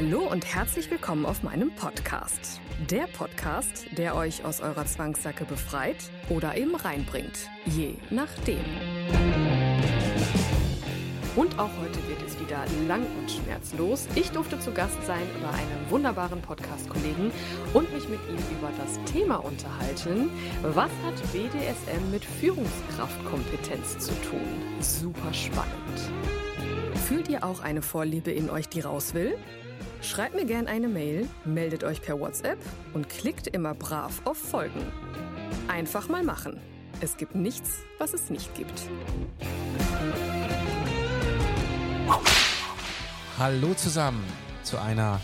Hallo und herzlich willkommen auf meinem Podcast. Der Podcast, der euch aus eurer Zwangssacke befreit oder eben reinbringt, je nachdem. Und auch heute wird es wieder lang und schmerzlos. Ich durfte zu Gast sein bei einem wunderbaren Podcast-Kollegen und mich mit ihm über das Thema unterhalten. Was hat BDSM mit Führungskraftkompetenz zu tun? Super spannend. Fühlt ihr auch eine Vorliebe in euch, die raus will? Schreibt mir gerne eine Mail, meldet euch per WhatsApp und klickt immer brav auf Folgen. Einfach mal machen. Es gibt nichts, was es nicht gibt. Hallo zusammen zu einer,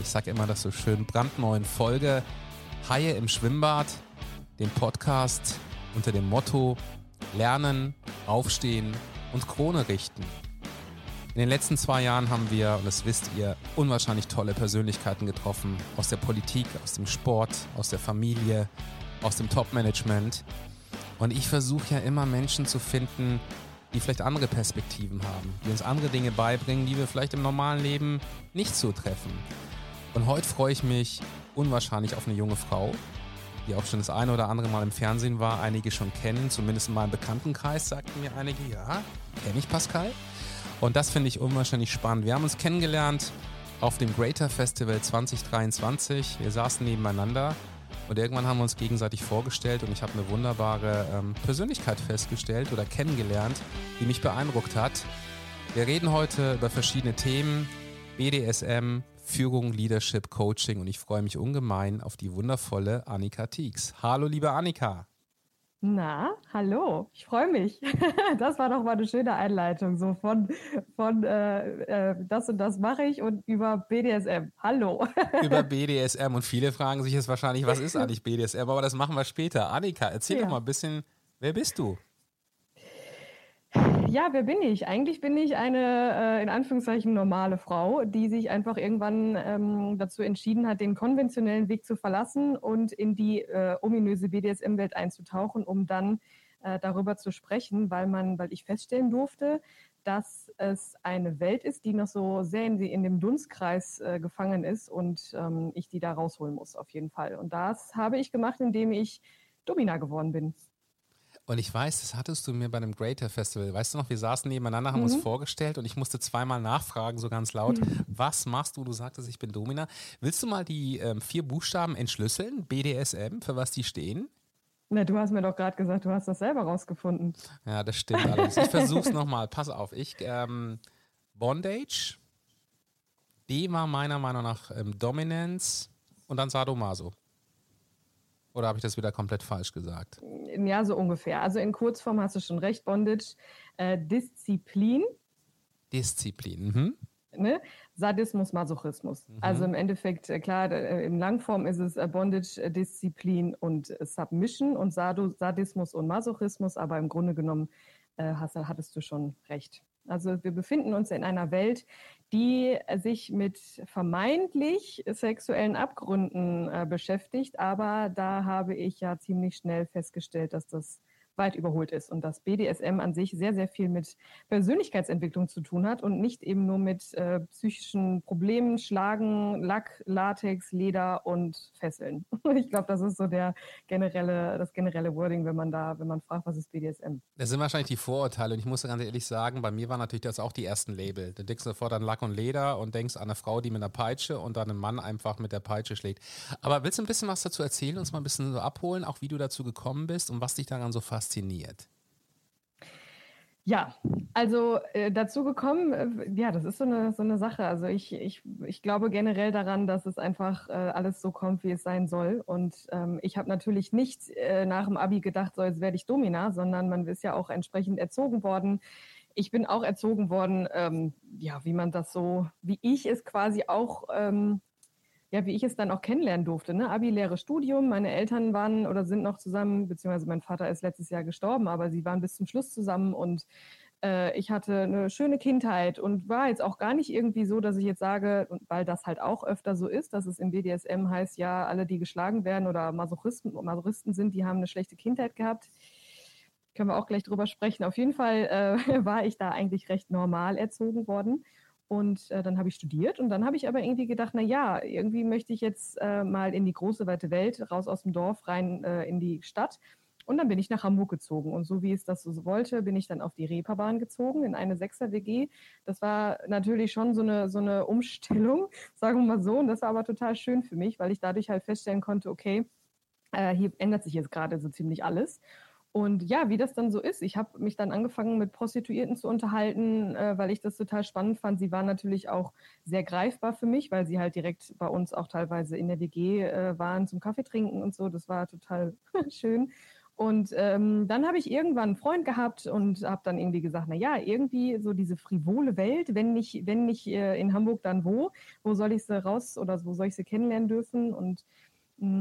ich sage immer das so schön, brandneuen Folge Haie im Schwimmbad, dem Podcast unter dem Motto Lernen, Aufstehen und Krone richten. In den letzten zwei Jahren haben wir, und das wisst ihr, unwahrscheinlich tolle Persönlichkeiten getroffen. Aus der Politik, aus dem Sport, aus der Familie, aus dem Top-Management. Und ich versuche ja immer Menschen zu finden, die vielleicht andere Perspektiven haben, die uns andere Dinge beibringen, die wir vielleicht im normalen Leben nicht so treffen. Und heute freue ich mich unwahrscheinlich auf eine junge Frau, die auch schon das eine oder andere Mal im Fernsehen war, einige schon kennen, zumindest in meinem Bekanntenkreis sagten mir einige, ja, kenne ich Pascal. Und das finde ich unwahrscheinlich spannend. Wir haben uns kennengelernt auf dem Greater Festival 2023. Wir saßen nebeneinander und irgendwann haben wir uns gegenseitig vorgestellt und ich habe eine wunderbare ähm, Persönlichkeit festgestellt oder kennengelernt, die mich beeindruckt hat. Wir reden heute über verschiedene Themen, BDSM, Führung, Leadership, Coaching und ich freue mich ungemein auf die wundervolle Annika Tieks. Hallo, liebe Annika. Na, hallo, ich freue mich. Das war doch mal eine schöne Einleitung, so von, von äh, äh, das und das mache ich und über BDSM. Hallo. Über BDSM und viele fragen sich jetzt wahrscheinlich, was ist eigentlich BDSM, aber das machen wir später. Annika, erzähl ja. doch mal ein bisschen, wer bist du? Ja, wer bin ich? Eigentlich bin ich eine äh, in Anführungszeichen normale Frau, die sich einfach irgendwann ähm, dazu entschieden hat, den konventionellen Weg zu verlassen und in die äh, ominöse BDSM-Welt einzutauchen, um dann äh, darüber zu sprechen, weil man, weil ich feststellen durfte, dass es eine Welt ist, die noch so sehr in, in dem Dunstkreis äh, gefangen ist und ähm, ich die da rausholen muss, auf jeden Fall. Und das habe ich gemacht, indem ich Domina geworden bin. Und ich weiß, das hattest du mir bei einem Greater Festival. Weißt du noch, wir saßen nebeneinander, haben mhm. uns vorgestellt und ich musste zweimal nachfragen, so ganz laut, mhm. was machst du? Du sagtest, ich bin Domina. Willst du mal die ähm, vier Buchstaben entschlüsseln? BDSM, für was die stehen? Na, du hast mir doch gerade gesagt, du hast das selber rausgefunden. Ja, das stimmt allerdings. Ich versuch's nochmal. Pass auf. Ich, ähm, Bondage, D war meiner Meinung nach ähm, Dominance und dann Sadomaso. Oder habe ich das wieder komplett falsch gesagt? Ja, so ungefähr. Also in Kurzform hast du schon recht, Bondage, äh, Disziplin. Disziplin, mhm. Ne? Sadismus, Masochismus. Mhm. Also im Endeffekt, äh, klar, äh, in Langform ist es äh, Bondage, Disziplin und Submission und Sadismus und Masochismus, aber im Grunde genommen äh, hast, hattest du schon recht. Also wir befinden uns in einer Welt, die sich mit vermeintlich sexuellen Abgründen äh, beschäftigt, aber da habe ich ja ziemlich schnell festgestellt, dass das weit überholt ist und dass BDSM an sich sehr, sehr viel mit Persönlichkeitsentwicklung zu tun hat und nicht eben nur mit äh, psychischen Problemen, Schlagen, Lack, Latex, Leder und Fesseln. Ich glaube, das ist so der generelle, das generelle Wording, wenn man da, wenn man fragt, was ist BDSM. Das sind wahrscheinlich die Vorurteile und ich muss ganz ehrlich sagen, bei mir waren natürlich das auch die ersten Label. Du denkst sofort an Lack und Leder und denkst an eine Frau, die mit einer Peitsche und dann einen Mann einfach mit der Peitsche schlägt. Aber willst du ein bisschen was dazu erzählen, uns mal ein bisschen so abholen, auch wie du dazu gekommen bist und was dich daran so fasziniert? Fasziniert? Ja, also äh, dazu gekommen, äh, ja, das ist so eine, so eine Sache. Also ich, ich, ich glaube generell daran, dass es einfach äh, alles so kommt, wie es sein soll. Und ähm, ich habe natürlich nicht äh, nach dem Abi gedacht, so jetzt werde ich Domina, sondern man ist ja auch entsprechend erzogen worden ich bin auch erzogen worden, ähm, ja, wie man das so, wie ich es quasi auch, ähm, ja, wie ich es dann auch kennenlernen durfte. Ne? Abi, Lehre, Studium. Meine Eltern waren oder sind noch zusammen, beziehungsweise mein Vater ist letztes Jahr gestorben, aber sie waren bis zum Schluss zusammen und äh, ich hatte eine schöne Kindheit und war jetzt auch gar nicht irgendwie so, dass ich jetzt sage, weil das halt auch öfter so ist, dass es im BDSM heißt, ja, alle, die geschlagen werden oder Masochisten, Masochisten sind, die haben eine schlechte Kindheit gehabt können wir auch gleich drüber sprechen. Auf jeden Fall äh, war ich da eigentlich recht normal erzogen worden. Und äh, dann habe ich studiert und dann habe ich aber irgendwie gedacht, na ja, irgendwie möchte ich jetzt äh, mal in die große weite Welt, raus aus dem Dorf, rein äh, in die Stadt. Und dann bin ich nach Hamburg gezogen. Und so wie es das so wollte, bin ich dann auf die Reeperbahn gezogen, in eine Sechser-WG. Das war natürlich schon so eine, so eine Umstellung, sagen wir mal so. Und das war aber total schön für mich, weil ich dadurch halt feststellen konnte, okay, äh, hier ändert sich jetzt gerade so ziemlich alles. Und ja, wie das dann so ist, ich habe mich dann angefangen mit Prostituierten zu unterhalten, äh, weil ich das total spannend fand. Sie waren natürlich auch sehr greifbar für mich, weil sie halt direkt bei uns auch teilweise in der WG äh, waren zum Kaffee trinken und so. Das war total schön. Und ähm, dann habe ich irgendwann einen Freund gehabt und habe dann irgendwie gesagt, na ja, irgendwie so diese frivole Welt, wenn nicht, wenn nicht äh, in Hamburg, dann wo? Wo soll ich sie raus oder wo soll ich sie kennenlernen dürfen? Und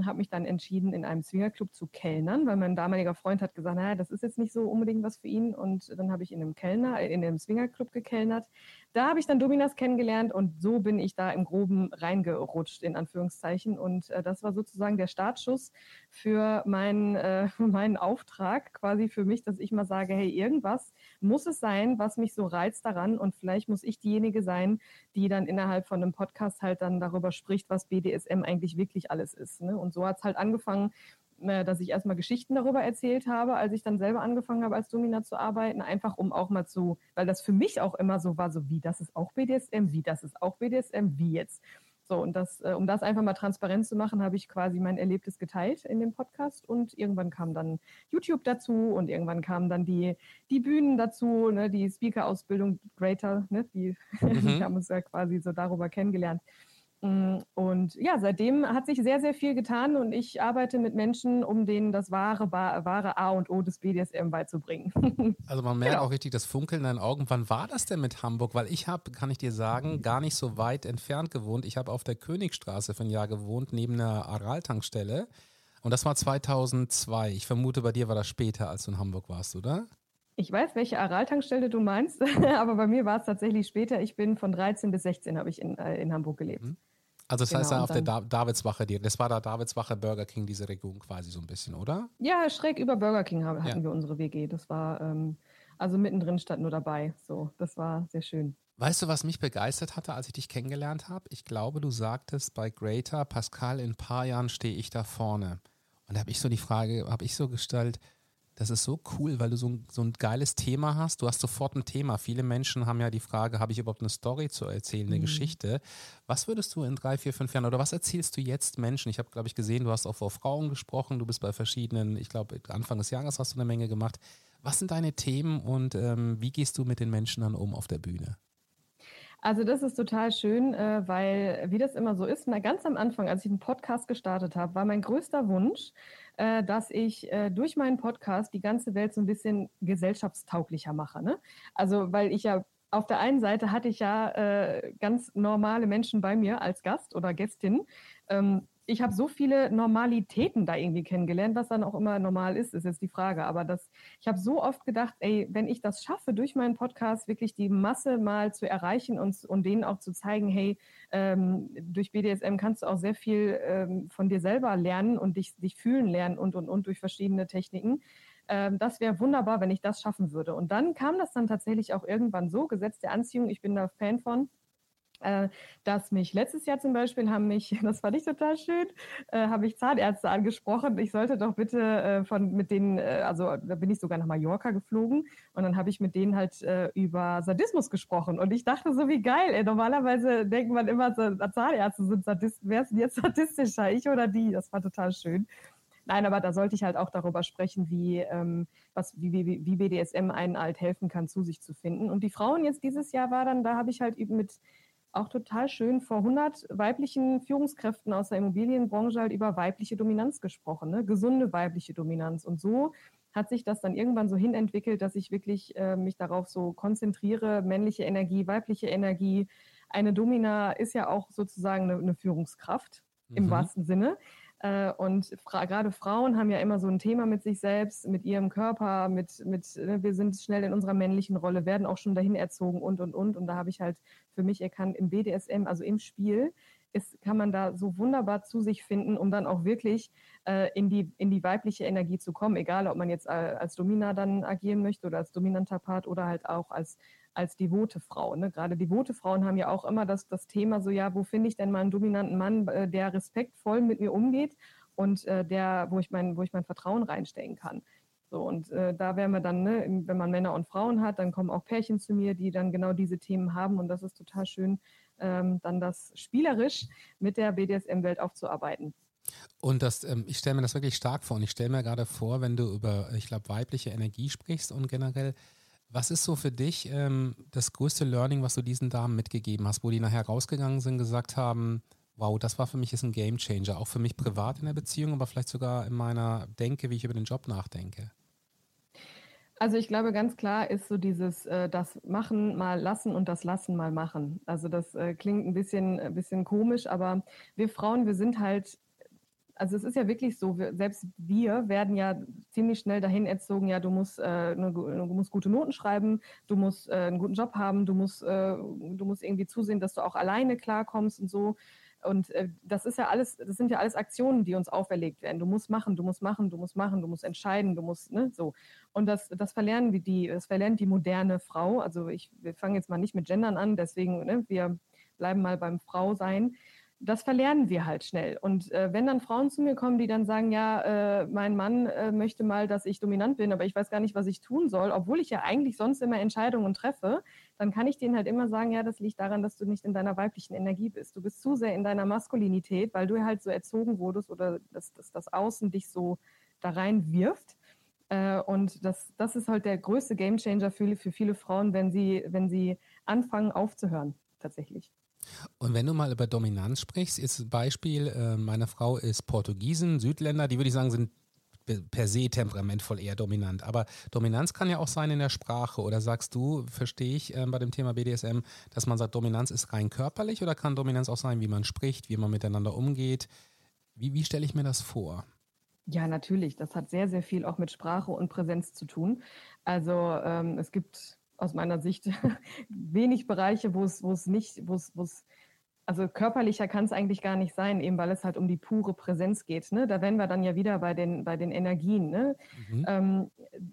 habe mich dann entschieden, in einem Swingerclub zu kellnern, weil mein damaliger Freund hat gesagt, naja, das ist jetzt nicht so unbedingt was für ihn. Und dann habe ich in einem Kellner, äh, in einem Swingerclub gekellnert. Da habe ich dann Dominas kennengelernt und so bin ich da im Groben reingerutscht, in Anführungszeichen. Und äh, das war sozusagen der Startschuss für meinen, äh, meinen Auftrag, quasi für mich, dass ich mal sage, hey, irgendwas muss es sein, was mich so reizt daran. Und vielleicht muss ich diejenige sein, die dann innerhalb von einem Podcast halt dann darüber spricht, was BDSM eigentlich wirklich alles ist. Ne? Und so hat es halt angefangen, äh, dass ich erstmal Geschichten darüber erzählt habe, als ich dann selber angefangen habe, als Domina zu arbeiten, einfach um auch mal zu, weil das für mich auch immer so war, so wie das ist auch BDSM, wie das ist auch BDSM, wie jetzt. So, und das, äh, um das einfach mal transparent zu machen, habe ich quasi mein Erlebtes geteilt in dem Podcast und irgendwann kam dann YouTube dazu und irgendwann kamen dann die, die Bühnen dazu, ne, die Speaker-Ausbildung Greater, ne, die, mhm. die haben uns ja quasi so darüber kennengelernt. Mm, und ja, seitdem hat sich sehr, sehr viel getan und ich arbeite mit Menschen, um denen das wahre, wahre A und O des BDSM beizubringen. Also man merkt genau. auch richtig das Funkeln in deinen Augen. Wann war das denn mit Hamburg? Weil ich habe, kann ich dir sagen, gar nicht so weit entfernt gewohnt. Ich habe auf der Königstraße für ein Jahr gewohnt, neben einer Aral-Tankstelle. Und das war 2002. Ich vermute, bei dir war das später, als du in Hamburg warst, oder? Ich weiß, welche Aral-Tankstelle du meinst, aber bei mir war es tatsächlich später. Ich bin von 13 bis 16 habe ich in, äh, in Hamburg gelebt. Mhm. Also das genau, heißt ja auf der da Davidswache, das war da Davidswache Burger King, diese Region quasi so ein bisschen, oder? Ja, schräg über Burger King hatten ja. wir unsere WG. Das war, ähm, also mittendrin stand nur dabei. So, das war sehr schön. Weißt du, was mich begeistert hatte, als ich dich kennengelernt habe? Ich glaube, du sagtest bei Greater, Pascal, in ein paar Jahren stehe ich da vorne. Und da habe ich so die Frage, habe ich so gestellt, das ist so cool, weil du so ein, so ein geiles Thema hast. Du hast sofort ein Thema. Viele Menschen haben ja die Frage, habe ich überhaupt eine Story zu erzählen, eine mhm. Geschichte? Was würdest du in drei, vier, fünf Jahren oder was erzählst du jetzt Menschen? Ich habe, glaube ich, gesehen, du hast auch vor Frauen gesprochen, du bist bei verschiedenen, ich glaube, Anfang des Jahres hast du eine Menge gemacht. Was sind deine Themen und ähm, wie gehst du mit den Menschen dann um auf der Bühne? Also das ist total schön, äh, weil wie das immer so ist, na, ganz am Anfang, als ich einen Podcast gestartet habe, war mein größter Wunsch, äh, dass ich äh, durch meinen Podcast die ganze Welt so ein bisschen gesellschaftstauglicher mache. Ne? Also weil ich ja auf der einen Seite hatte ich ja äh, ganz normale Menschen bei mir als Gast oder Gästin. Ähm, ich habe so viele Normalitäten da irgendwie kennengelernt, was dann auch immer normal ist, ist jetzt die Frage. Aber das, ich habe so oft gedacht, ey, wenn ich das schaffe, durch meinen Podcast wirklich die Masse mal zu erreichen und, und denen auch zu zeigen, hey, ähm, durch BDSM kannst du auch sehr viel ähm, von dir selber lernen und dich, dich fühlen lernen und, und, und durch verschiedene Techniken. Ähm, das wäre wunderbar, wenn ich das schaffen würde. Und dann kam das dann tatsächlich auch irgendwann so, Gesetz der Anziehung, ich bin da Fan von äh, dass mich letztes Jahr zum Beispiel haben mich, das fand ich total schön, äh, habe ich Zahnärzte angesprochen. Ich sollte doch bitte äh, von mit denen, äh, also da bin ich sogar nach Mallorca geflogen und dann habe ich mit denen halt äh, über Sadismus gesprochen und ich dachte so wie geil. Ey, normalerweise denkt man immer, so, Zahnärzte sind Sadist, wer ist denn jetzt sadistischer, ich oder die? Das war total schön. Nein, aber da sollte ich halt auch darüber sprechen, wie, ähm, was, wie, wie, wie BDSM einen halt helfen kann, zu sich zu finden. Und die Frauen jetzt dieses Jahr war dann, da habe ich halt eben mit auch total schön vor 100 weiblichen Führungskräften aus der Immobilienbranche halt über weibliche Dominanz gesprochen, ne? gesunde weibliche Dominanz. Und so hat sich das dann irgendwann so hinentwickelt, dass ich wirklich äh, mich darauf so konzentriere, männliche Energie, weibliche Energie. Eine Domina ist ja auch sozusagen eine, eine Führungskraft mhm. im wahrsten Sinne. Äh, und fra gerade Frauen haben ja immer so ein Thema mit sich selbst, mit ihrem Körper, mit, mit ne, wir sind schnell in unserer männlichen Rolle, werden auch schon dahin erzogen und, und, und. Und da habe ich halt für mich erkannt, im BDSM, also im Spiel, ist, kann man da so wunderbar zu sich finden, um dann auch wirklich äh, in, die, in die weibliche Energie zu kommen, egal ob man jetzt äh, als Domina dann agieren möchte oder als dominanter Part oder halt auch als, als devote Frau. Ne? Gerade devote Frauen haben ja auch immer das, das Thema so, ja, wo finde ich denn mal einen dominanten Mann, äh, der respektvoll mit mir umgeht und äh, der, wo ich mein, wo ich mein Vertrauen reinstecken kann. So, und äh, da wären wir dann, ne, wenn man Männer und Frauen hat, dann kommen auch Pärchen zu mir, die dann genau diese Themen haben. Und das ist total schön, ähm, dann das spielerisch mit der BDSM-Welt aufzuarbeiten. Und das, ähm, ich stelle mir das wirklich stark vor. Und ich stelle mir gerade vor, wenn du über, ich glaube, weibliche Energie sprichst und generell, was ist so für dich ähm, das größte Learning, was du diesen Damen mitgegeben hast, wo die nachher rausgegangen sind, gesagt haben, wow, das war für mich jetzt ein Game Changer, auch für mich privat in der Beziehung, aber vielleicht sogar in meiner Denke, wie ich über den Job nachdenke? Also ich glaube, ganz klar ist so dieses äh, das Machen mal lassen und das Lassen mal machen. Also das äh, klingt ein bisschen, ein bisschen komisch, aber wir Frauen, wir sind halt, also es ist ja wirklich so, wir, selbst wir werden ja ziemlich schnell dahin erzogen, ja, du musst, äh, du musst gute Noten schreiben, du musst äh, einen guten Job haben, du musst, äh, du musst irgendwie zusehen, dass du auch alleine klarkommst und so. Und äh, das ist ja alles, das sind ja alles Aktionen, die uns auferlegt werden. Du musst machen, du musst machen, du musst machen, du musst entscheiden, du musst, ne, so. Und das, das verlernen wir die, das verlernt die moderne Frau. Also ich, wir fangen jetzt mal nicht mit Gendern an, deswegen, ne, wir bleiben mal beim Frau sein das verlernen wir halt schnell. Und äh, wenn dann Frauen zu mir kommen, die dann sagen, ja, äh, mein Mann äh, möchte mal, dass ich dominant bin, aber ich weiß gar nicht, was ich tun soll, obwohl ich ja eigentlich sonst immer Entscheidungen treffe, dann kann ich denen halt immer sagen, ja, das liegt daran, dass du nicht in deiner weiblichen Energie bist. Du bist zu sehr in deiner Maskulinität, weil du halt so erzogen wurdest oder dass, dass das Außen dich so da rein wirft. Äh, und das, das ist halt der größte Gamechanger für, für viele Frauen, wenn sie, wenn sie anfangen aufzuhören, tatsächlich. Und wenn du mal über Dominanz sprichst, ist Beispiel, äh, meine Frau ist Portugiesen, Südländer, die würde ich sagen, sind per se temperamentvoll eher dominant. Aber Dominanz kann ja auch sein in der Sprache. Oder sagst du, verstehe ich äh, bei dem Thema BDSM, dass man sagt, Dominanz ist rein körperlich oder kann Dominanz auch sein, wie man spricht, wie man miteinander umgeht? Wie, wie stelle ich mir das vor? Ja, natürlich. Das hat sehr, sehr viel auch mit Sprache und Präsenz zu tun. Also ähm, es gibt aus meiner Sicht wenig Bereiche, wo es, wo es nicht, wo es, wo es also körperlicher kann es eigentlich gar nicht sein, eben weil es halt um die pure Präsenz geht. Ne? Da wären wir dann ja wieder bei den, bei den Energien. Ne? Mhm. Ähm,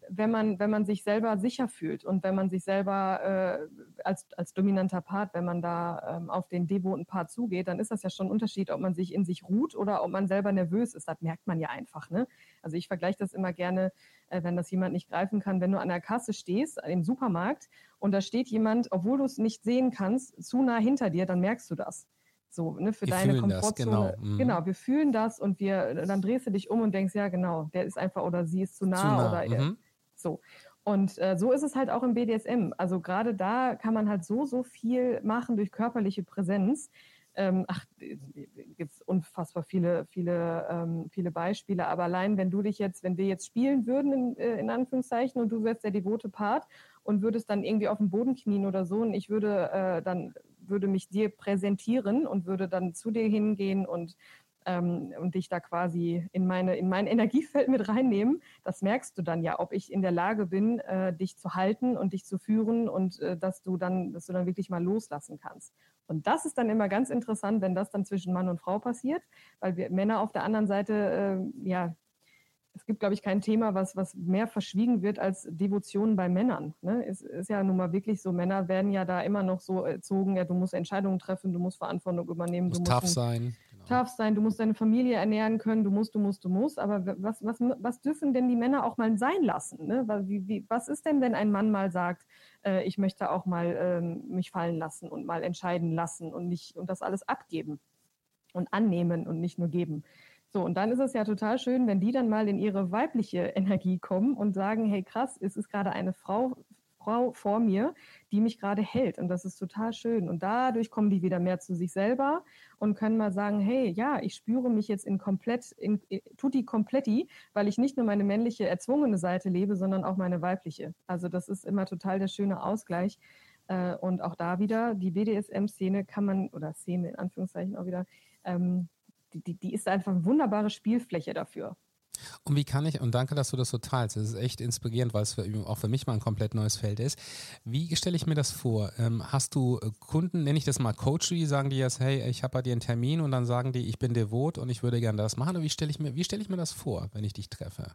wenn, man, wenn man sich selber sicher fühlt und wenn man sich selber äh, als, als dominanter Part, wenn man da ähm, auf den devoten Part zugeht, dann ist das ja schon ein Unterschied, ob man sich in sich ruht oder ob man selber nervös ist. Das merkt man ja einfach. Ne? Also ich vergleiche das immer gerne, äh, wenn das jemand nicht greifen kann, wenn du an der Kasse stehst im Supermarkt und da steht jemand, obwohl du es nicht sehen kannst, zu nah hinter dir, dann merkst du das. So, ne, für wir deine Komfortzone. genau. Mhm. genau, wir fühlen das und wir, dann drehst du dich um und denkst, ja, genau, der ist einfach oder sie ist zu nah, zu nah. oder mhm. so. Und äh, so ist es halt auch im BDSM. Also gerade da kann man halt so, so viel machen durch körperliche Präsenz. Ähm, ach, gibt es unfassbar viele, viele, ähm, viele Beispiele. Aber allein, wenn du dich jetzt, wenn wir jetzt spielen würden, in, äh, in Anführungszeichen, und du wärst der devote Part und würdest dann irgendwie auf dem Boden knien oder so und ich würde äh, dann würde mich dir präsentieren und würde dann zu dir hingehen und ähm, und dich da quasi in meine in mein Energiefeld mit reinnehmen. Das merkst du dann ja, ob ich in der Lage bin, äh, dich zu halten und dich zu führen und äh, dass du dann dass du dann wirklich mal loslassen kannst. Und das ist dann immer ganz interessant, wenn das dann zwischen Mann und Frau passiert, weil wir Männer auf der anderen Seite äh, ja es gibt, glaube ich, kein Thema, was, was mehr verschwiegen wird als Devotion bei Männern. Ne? Es ist ja nun mal wirklich so, Männer werden ja da immer noch so erzogen, ja, du musst Entscheidungen treffen, du musst Verantwortung übernehmen. Du musst tough sein. Tough sein, du musst deine Familie ernähren können, du musst, du musst, du musst. Aber was, was, was dürfen denn die Männer auch mal sein lassen? Ne? Wie, wie, was ist denn, wenn ein Mann mal sagt, äh, ich möchte auch mal ähm, mich fallen lassen und mal entscheiden lassen und nicht und das alles abgeben und annehmen und nicht nur geben? So, und dann ist es ja total schön, wenn die dann mal in ihre weibliche Energie kommen und sagen, hey krass, es ist gerade eine Frau Frau vor mir, die mich gerade hält. Und das ist total schön. Und dadurch kommen die wieder mehr zu sich selber und können mal sagen, hey, ja, ich spüre mich jetzt in komplett, in, in tutti kompletti, weil ich nicht nur meine männliche erzwungene Seite lebe, sondern auch meine weibliche. Also das ist immer total der schöne Ausgleich. Äh, und auch da wieder, die BDSM-Szene kann man, oder Szene in Anführungszeichen auch wieder, ähm, die, die, die ist einfach eine wunderbare Spielfläche dafür. Und wie kann ich, und danke, dass du das so teilst, das ist echt inspirierend, weil es für, auch für mich mal ein komplett neues Feld ist. Wie stelle ich mir das vor? Ähm, hast du äh, Kunden, nenne ich das mal Coach, die sagen dir jetzt, hey, ich habe bei dir einen Termin und dann sagen die, ich bin devot und ich würde gerne das machen. Und wie stelle ich mir, wie stelle ich mir das vor, wenn ich dich treffe?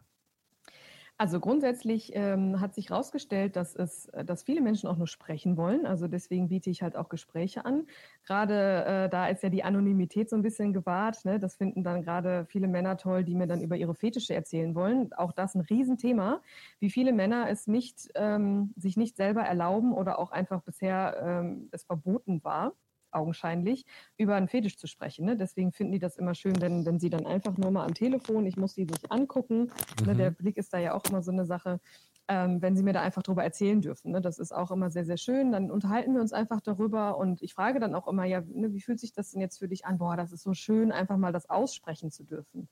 Also grundsätzlich ähm, hat sich herausgestellt, dass es, dass viele Menschen auch nur sprechen wollen. Also deswegen biete ich halt auch Gespräche an. Gerade äh, da ist ja die Anonymität so ein bisschen gewahrt. Ne? Das finden dann gerade viele Männer toll, die mir dann über ihre Fetische erzählen wollen. Auch das ein Riesenthema, wie viele Männer es nicht, ähm, sich nicht selber erlauben oder auch einfach bisher ähm, es verboten war augenscheinlich, über einen Fetisch zu sprechen. Ne? Deswegen finden die das immer schön, wenn, wenn sie dann einfach nur mal am Telefon, ich muss sie sich angucken, ne? mhm. ne? der Blick ist da ja auch immer so eine Sache, ähm, wenn sie mir da einfach drüber erzählen dürfen. Ne? Das ist auch immer sehr, sehr schön. Dann unterhalten wir uns einfach darüber und ich frage dann auch immer, ja, ne, wie fühlt sich das denn jetzt für dich an? Boah, das ist so schön, einfach mal das aussprechen zu dürfen.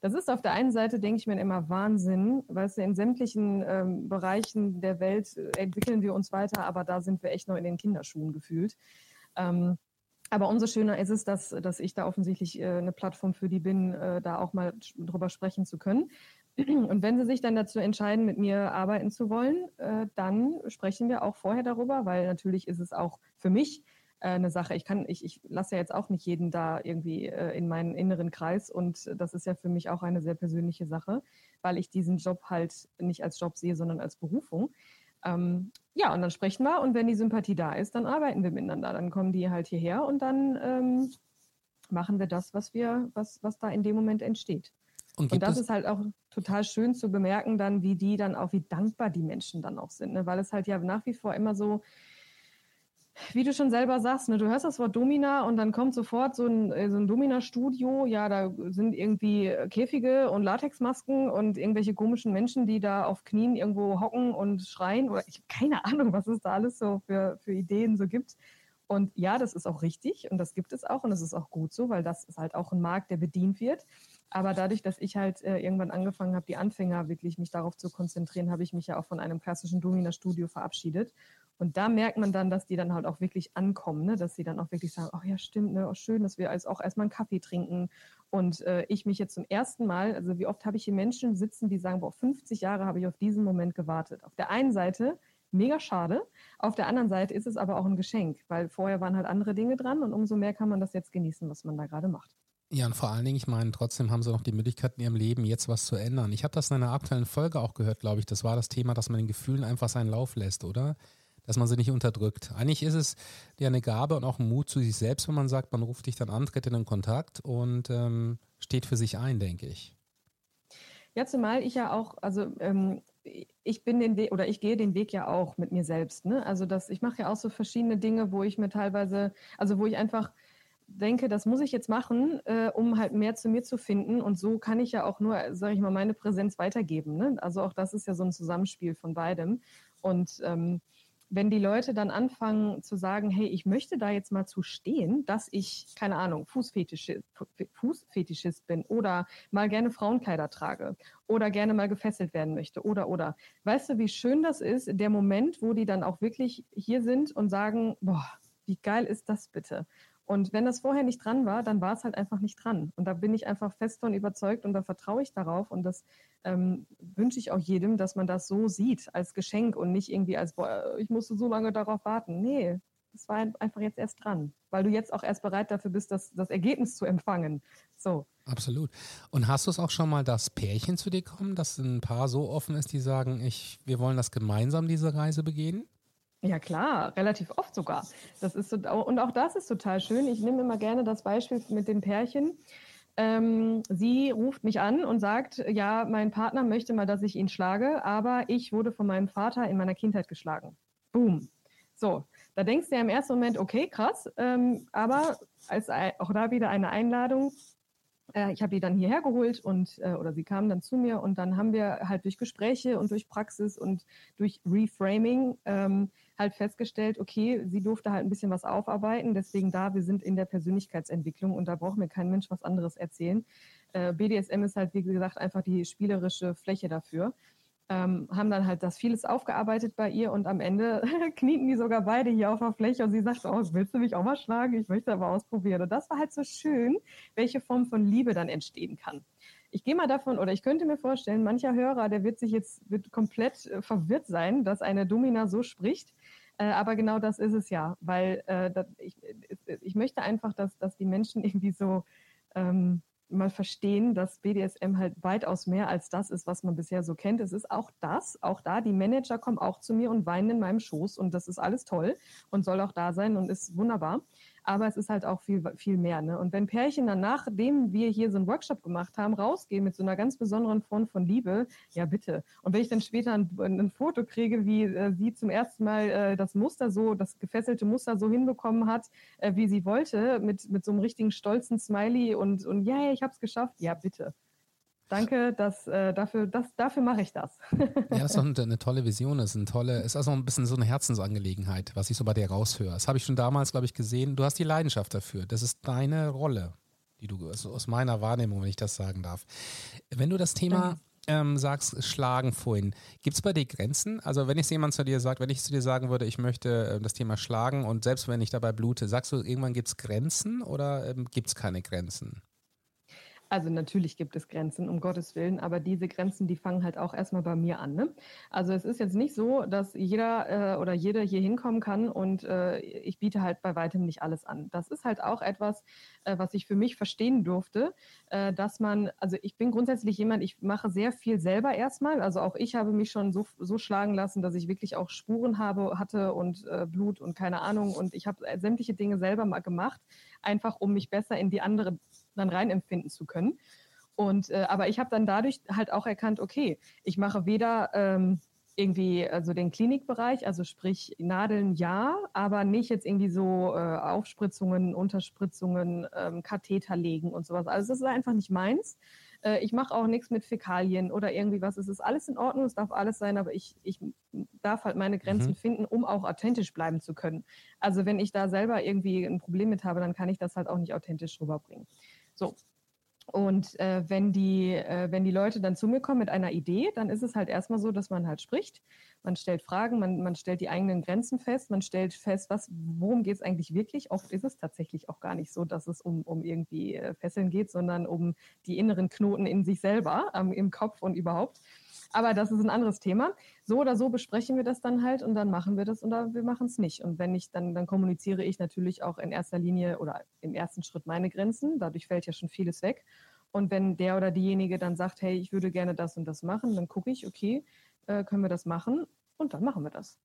Das ist auf der einen Seite, denke ich mir immer Wahnsinn, weil es in sämtlichen ähm, Bereichen der Welt äh, entwickeln wir uns weiter, aber da sind wir echt noch in den Kinderschuhen gefühlt. Ähm, aber umso schöner ist es, dass, dass ich da offensichtlich äh, eine Plattform für die bin, äh, da auch mal drüber sprechen zu können. Und wenn Sie sich dann dazu entscheiden, mit mir arbeiten zu wollen, äh, dann sprechen wir auch vorher darüber, weil natürlich ist es auch für mich äh, eine Sache. Ich kann, ich, ich lasse ja jetzt auch nicht jeden da irgendwie äh, in meinen inneren Kreis und das ist ja für mich auch eine sehr persönliche Sache, weil ich diesen Job halt nicht als Job sehe, sondern als Berufung. Ähm, ja, und dann sprechen wir und wenn die Sympathie da ist, dann arbeiten wir miteinander. Dann kommen die halt hierher und dann ähm, machen wir das, was wir, was, was da in dem Moment entsteht. Und, und das ist halt auch total schön zu bemerken, dann, wie die dann auch, wie dankbar die Menschen dann auch sind, ne? weil es halt ja nach wie vor immer so wie du schon selber sagst, ne, du hörst das Wort Domina und dann kommt sofort so ein, äh, so ein Domina-Studio. Ja, da sind irgendwie Käfige und Latexmasken und irgendwelche komischen Menschen, die da auf Knien irgendwo hocken und schreien. Oder ich habe keine Ahnung, was es da alles so für, für Ideen so gibt. Und ja, das ist auch richtig und das gibt es auch und das ist auch gut so, weil das ist halt auch ein Markt, der bedient wird. Aber dadurch, dass ich halt äh, irgendwann angefangen habe, die Anfänger wirklich mich darauf zu konzentrieren, habe ich mich ja auch von einem klassischen Domina-Studio verabschiedet und da merkt man dann, dass die dann halt auch wirklich ankommen, ne? dass sie dann auch wirklich sagen, ach ja, stimmt, ne? oh, schön, dass wir als auch erstmal einen Kaffee trinken. Und äh, ich mich jetzt zum ersten Mal, also wie oft habe ich hier Menschen sitzen, die sagen, boah, 50 Jahre habe ich auf diesen Moment gewartet. Auf der einen Seite mega schade, auf der anderen Seite ist es aber auch ein Geschenk, weil vorher waren halt andere Dinge dran und umso mehr kann man das jetzt genießen, was man da gerade macht. Ja, und vor allen Dingen, ich meine, trotzdem haben sie noch die Möglichkeit in ihrem Leben jetzt was zu ändern. Ich habe das in einer aktuellen Folge auch gehört, glaube ich. Das war das Thema, dass man den Gefühlen einfach seinen Lauf lässt, oder? Dass man sie nicht unterdrückt. Eigentlich ist es ja eine Gabe und auch ein Mut zu sich selbst, wenn man sagt, man ruft dich dann an, tritt in den Kontakt und ähm, steht für sich ein, denke ich. Ja, zumal ich ja auch, also ähm, ich bin den Weg oder ich gehe den Weg ja auch mit mir selbst. Ne? Also das, ich mache ja auch so verschiedene Dinge, wo ich mir teilweise, also wo ich einfach denke, das muss ich jetzt machen, äh, um halt mehr zu mir zu finden. Und so kann ich ja auch nur, sage ich mal, meine Präsenz weitergeben. Ne? Also auch das ist ja so ein Zusammenspiel von beidem. Und ähm, wenn die Leute dann anfangen zu sagen, hey, ich möchte da jetzt mal zu stehen, dass ich, keine Ahnung, Fußfetischist, bin oder mal gerne Frauenkleider trage oder gerne mal gefesselt werden möchte oder oder. Weißt du, wie schön das ist, der Moment, wo die dann auch wirklich hier sind und sagen, boah, wie geil ist das bitte? Und wenn das vorher nicht dran war, dann war es halt einfach nicht dran. Und da bin ich einfach fest von überzeugt und da vertraue ich darauf. Und das ähm, wünsche ich auch jedem, dass man das so sieht, als Geschenk und nicht irgendwie als, boah, ich musste so lange darauf warten. Nee, das war einfach jetzt erst dran, weil du jetzt auch erst bereit dafür bist, das, das Ergebnis zu empfangen. So. Absolut. Und hast du es auch schon mal, dass Pärchen zu dir kommen, dass ein Paar so offen ist, die sagen, ich, wir wollen das gemeinsam, diese Reise begehen? Ja klar, relativ oft sogar. Das ist so, und auch das ist total schön. Ich nehme immer gerne das Beispiel mit dem Pärchen. Ähm, sie ruft mich an und sagt, ja, mein Partner möchte mal, dass ich ihn schlage, aber ich wurde von meinem Vater in meiner Kindheit geschlagen. Boom. So, da denkst du ja im ersten Moment, okay, krass, ähm, aber als auch da wieder eine Einladung, äh, ich habe die dann hierher geholt und äh, oder sie kamen dann zu mir und dann haben wir halt durch Gespräche und durch Praxis und durch Reframing ähm, halt festgestellt, okay, sie durfte halt ein bisschen was aufarbeiten, deswegen da, wir sind in der Persönlichkeitsentwicklung und da braucht mir kein Mensch was anderes erzählen. Äh, BDSM ist halt, wie gesagt, einfach die spielerische Fläche dafür. Ähm, haben dann halt das vieles aufgearbeitet bei ihr und am Ende knieten die sogar beide hier auf der Fläche und sie sagt, oh, willst du mich auch mal schlagen? Ich möchte aber ausprobieren. Und das war halt so schön, welche Form von Liebe dann entstehen kann. Ich gehe mal davon, oder ich könnte mir vorstellen, mancher Hörer, der wird sich jetzt wird komplett äh, verwirrt sein, dass eine Domina so spricht. Äh, aber genau das ist es ja, weil äh, das, ich, ich möchte einfach, dass, dass die Menschen irgendwie so ähm, mal verstehen, dass BDSM halt weitaus mehr als das ist, was man bisher so kennt. Es ist auch das, auch da, die Manager kommen auch zu mir und weinen in meinem Schoß und das ist alles toll und soll auch da sein und ist wunderbar aber es ist halt auch viel, viel mehr. Ne? Und wenn Pärchen dann, nachdem wir hier so einen Workshop gemacht haben, rausgehen mit so einer ganz besonderen Form von Liebe, ja bitte. Und wenn ich dann später ein, ein Foto kriege, wie äh, sie zum ersten Mal äh, das Muster so, das gefesselte Muster so hinbekommen hat, äh, wie sie wollte, mit, mit so einem richtigen stolzen Smiley und, und ja, yeah, ich habe es geschafft, ja bitte. Danke, dass, äh, dafür, das, dafür mache ich das. ja, das ist eine, eine, tolle Vision, das ist, eine tolle, ist also ein bisschen so eine Herzensangelegenheit, was ich so bei dir raushöre. Das habe ich schon damals, glaube ich, gesehen. Du hast die Leidenschaft dafür. Das ist deine Rolle, die du, also aus meiner Wahrnehmung, wenn ich das sagen darf. Wenn du das Thema ähm, sagst, schlagen vorhin, gibt es bei dir Grenzen? Also wenn ich jemand zu dir sagt, wenn ich zu dir sagen würde, ich möchte äh, das Thema schlagen und selbst wenn ich dabei blute, sagst du, irgendwann gibt es Grenzen oder ähm, gibt es keine Grenzen? Also natürlich gibt es Grenzen, um Gottes Willen, aber diese Grenzen, die fangen halt auch erstmal bei mir an. Ne? Also es ist jetzt nicht so, dass jeder äh, oder jede hier hinkommen kann und äh, ich biete halt bei weitem nicht alles an. Das ist halt auch etwas, äh, was ich für mich verstehen durfte, äh, dass man, also ich bin grundsätzlich jemand, ich mache sehr viel selber erstmal. Also auch ich habe mich schon so, so schlagen lassen, dass ich wirklich auch Spuren habe, hatte und äh, Blut und keine Ahnung. Und ich habe sämtliche Dinge selber mal gemacht, einfach um mich besser in die andere dann reinempfinden zu können. Und äh, aber ich habe dann dadurch halt auch erkannt, okay, ich mache weder ähm, irgendwie also den Klinikbereich, also sprich Nadeln ja, aber nicht jetzt irgendwie so äh, Aufspritzungen, Unterspritzungen, ähm, Katheter legen und sowas. Also das ist einfach nicht meins. Äh, ich mache auch nichts mit Fäkalien oder irgendwie was. Es ist alles in Ordnung, es darf alles sein, aber ich, ich darf halt meine Grenzen mhm. finden, um auch authentisch bleiben zu können. Also wenn ich da selber irgendwie ein Problem mit habe, dann kann ich das halt auch nicht authentisch rüberbringen. So. Und äh, wenn, die, äh, wenn die Leute dann zu mir kommen mit einer Idee, dann ist es halt erstmal so, dass man halt spricht. Man stellt Fragen, man, man stellt die eigenen Grenzen fest, man stellt fest, was, worum geht es eigentlich wirklich. Oft ist es tatsächlich auch gar nicht so, dass es um, um irgendwie äh, Fesseln geht, sondern um die inneren Knoten in sich selber, ähm, im Kopf und überhaupt. Aber das ist ein anderes Thema. So oder so besprechen wir das dann halt und dann machen wir das oder wir machen es nicht. Und wenn ich, dann, dann kommuniziere ich natürlich auch in erster Linie oder im ersten Schritt meine Grenzen. Dadurch fällt ja schon vieles weg. Und wenn der oder diejenige dann sagt, hey, ich würde gerne das und das machen, dann gucke ich, okay, äh, können wir das machen? Und dann machen wir das.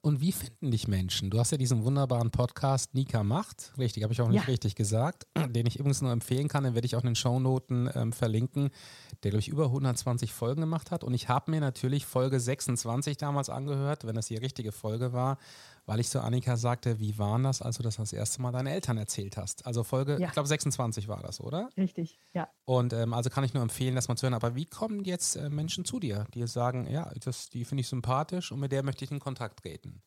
Und wie finden dich Menschen? Du hast ja diesen wunderbaren Podcast Nika macht, richtig, habe ich auch nicht ja. richtig gesagt, den ich übrigens nur empfehlen kann, den werde ich auch in den Shownoten ähm, verlinken, der, glaube ich, über 120 Folgen gemacht hat. Und ich habe mir natürlich Folge 26 damals angehört, wenn das die richtige Folge war, weil ich zu Annika sagte, wie war das, als du das das erste Mal deinen Eltern erzählt hast? Also Folge, ja. ich glaube 26 war das, oder? Richtig, ja. Und ähm, also kann ich nur empfehlen, das mal zu hören. Aber wie kommen jetzt äh, Menschen zu dir, die sagen, ja, das, die finde ich sympathisch und mit der möchte ich in Kontakt treten?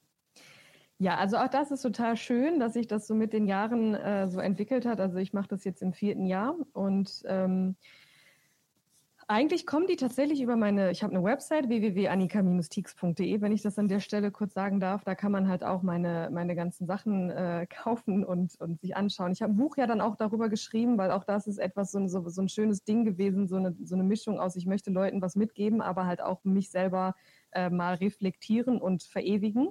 Ja, also auch das ist total schön, dass sich das so mit den Jahren äh, so entwickelt hat. Also ich mache das jetzt im vierten Jahr und ähm, eigentlich kommen die tatsächlich über meine, ich habe eine Website www.annika-teaks.de, wenn ich das an der Stelle kurz sagen darf. Da kann man halt auch meine, meine ganzen Sachen äh, kaufen und, und sich anschauen. Ich habe ein Buch ja dann auch darüber geschrieben, weil auch das ist etwas, so, so, so ein schönes Ding gewesen, so eine, so eine Mischung aus, ich möchte Leuten was mitgeben, aber halt auch mich selber äh, mal reflektieren und verewigen.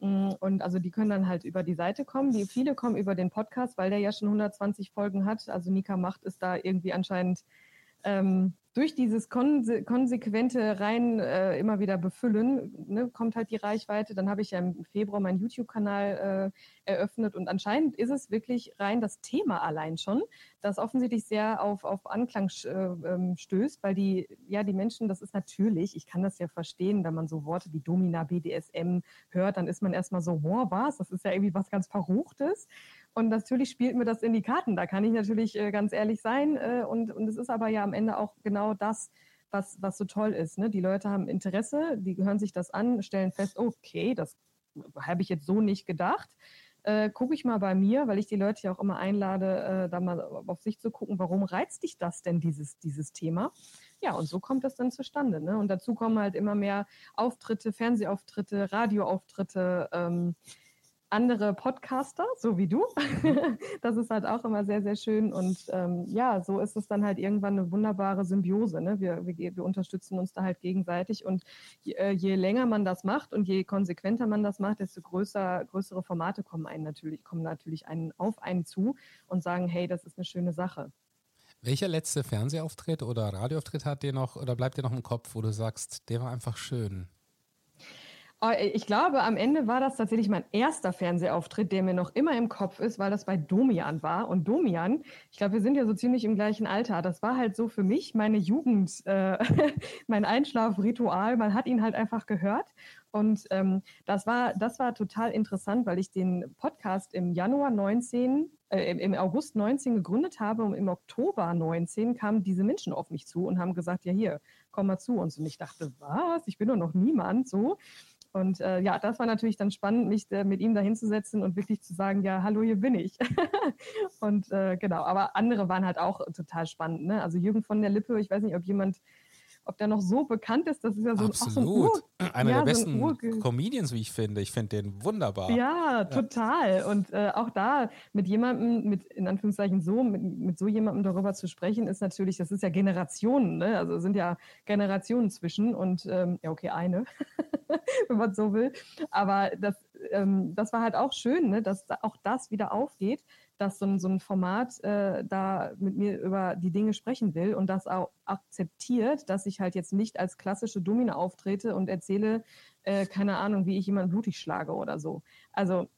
Mm, und also die können dann halt über die Seite kommen. Die viele kommen über den Podcast, weil der ja schon 120 Folgen hat. Also Nika macht es da irgendwie anscheinend ähm, durch dieses konse konsequente rein äh, immer wieder befüllen, ne, kommt halt die Reichweite. Dann habe ich ja im Februar meinen YouTube-Kanal äh, eröffnet und anscheinend ist es wirklich rein das Thema allein schon, das offensichtlich sehr auf, auf Anklang äh, ähm, stößt, weil die, ja, die Menschen, das ist natürlich, ich kann das ja verstehen, wenn man so Worte wie Domina, BDSM hört, dann ist man erstmal so, wow, was? Das ist ja irgendwie was ganz Verruchtes. Und natürlich spielt mir das in die Karten. Da kann ich natürlich äh, ganz ehrlich sein. Äh, und, und es ist aber ja am Ende auch genau das, was, was so toll ist. Ne? Die Leute haben Interesse, die hören sich das an, stellen fest, okay, das habe ich jetzt so nicht gedacht. Äh, gucke ich mal bei mir, weil ich die Leute ja auch immer einlade, äh, da mal auf sich zu gucken, warum reizt dich das denn, dieses, dieses Thema? Ja, und so kommt das dann zustande. Ne? Und dazu kommen halt immer mehr Auftritte, Fernsehauftritte, Radioauftritte, ähm, andere Podcaster, so wie du. Mhm. das ist halt auch immer sehr, sehr schön. Und ähm, ja, so ist es dann halt irgendwann eine wunderbare Symbiose. Ne? Wir, wir, wir unterstützen uns da halt gegenseitig. Und je, äh, je, länger man das macht und je konsequenter man das macht, desto größer, größere Formate kommen einen natürlich, kommen natürlich einen auf einen zu und sagen, hey, das ist eine schöne Sache. Welcher letzte Fernsehauftritt oder Radioauftritt hat dir noch oder bleibt dir noch im Kopf, wo du sagst, der war einfach schön? Oh, ich glaube, am Ende war das tatsächlich mein erster Fernsehauftritt, der mir noch immer im Kopf ist, weil das bei Domian war. Und Domian, ich glaube, wir sind ja so ziemlich im gleichen Alter. Das war halt so für mich meine Jugend, äh, mein Einschlafritual. Man hat ihn halt einfach gehört. Und ähm, das, war, das war total interessant, weil ich den Podcast im Januar 19, äh, im August 19 gegründet habe und im Oktober 19 kamen diese Menschen auf mich zu und haben gesagt, ja hier, komm mal zu uns. Und ich dachte, was? Ich bin doch noch niemand so. Und äh, ja, das war natürlich dann spannend, mich äh, mit ihm da hinzusetzen und wirklich zu sagen, ja, hallo, hier bin ich. und äh, genau, aber andere waren halt auch total spannend. Ne? Also Jürgen von der Lippe, ich weiß nicht, ob jemand ob der noch so bekannt ist. Das ist ja so, Absolut. So ein Einer ja, der besten so Comedians, wie ich finde. Ich finde den wunderbar. Ja, total. Und äh, auch da mit jemandem, mit in Anführungszeichen so, mit, mit, so jemandem darüber zu sprechen, ist natürlich, das ist ja Generationen, ne? Also sind ja Generationen zwischen und ähm, ja, okay, eine, wenn man so will. Aber das, ähm, das war halt auch schön, ne? dass auch das wieder aufgeht dass so ein, so ein Format äh, da mit mir über die Dinge sprechen will und das auch akzeptiert, dass ich halt jetzt nicht als klassische Domina auftrete und erzähle, äh, keine Ahnung, wie ich jemanden blutig schlage oder so. Also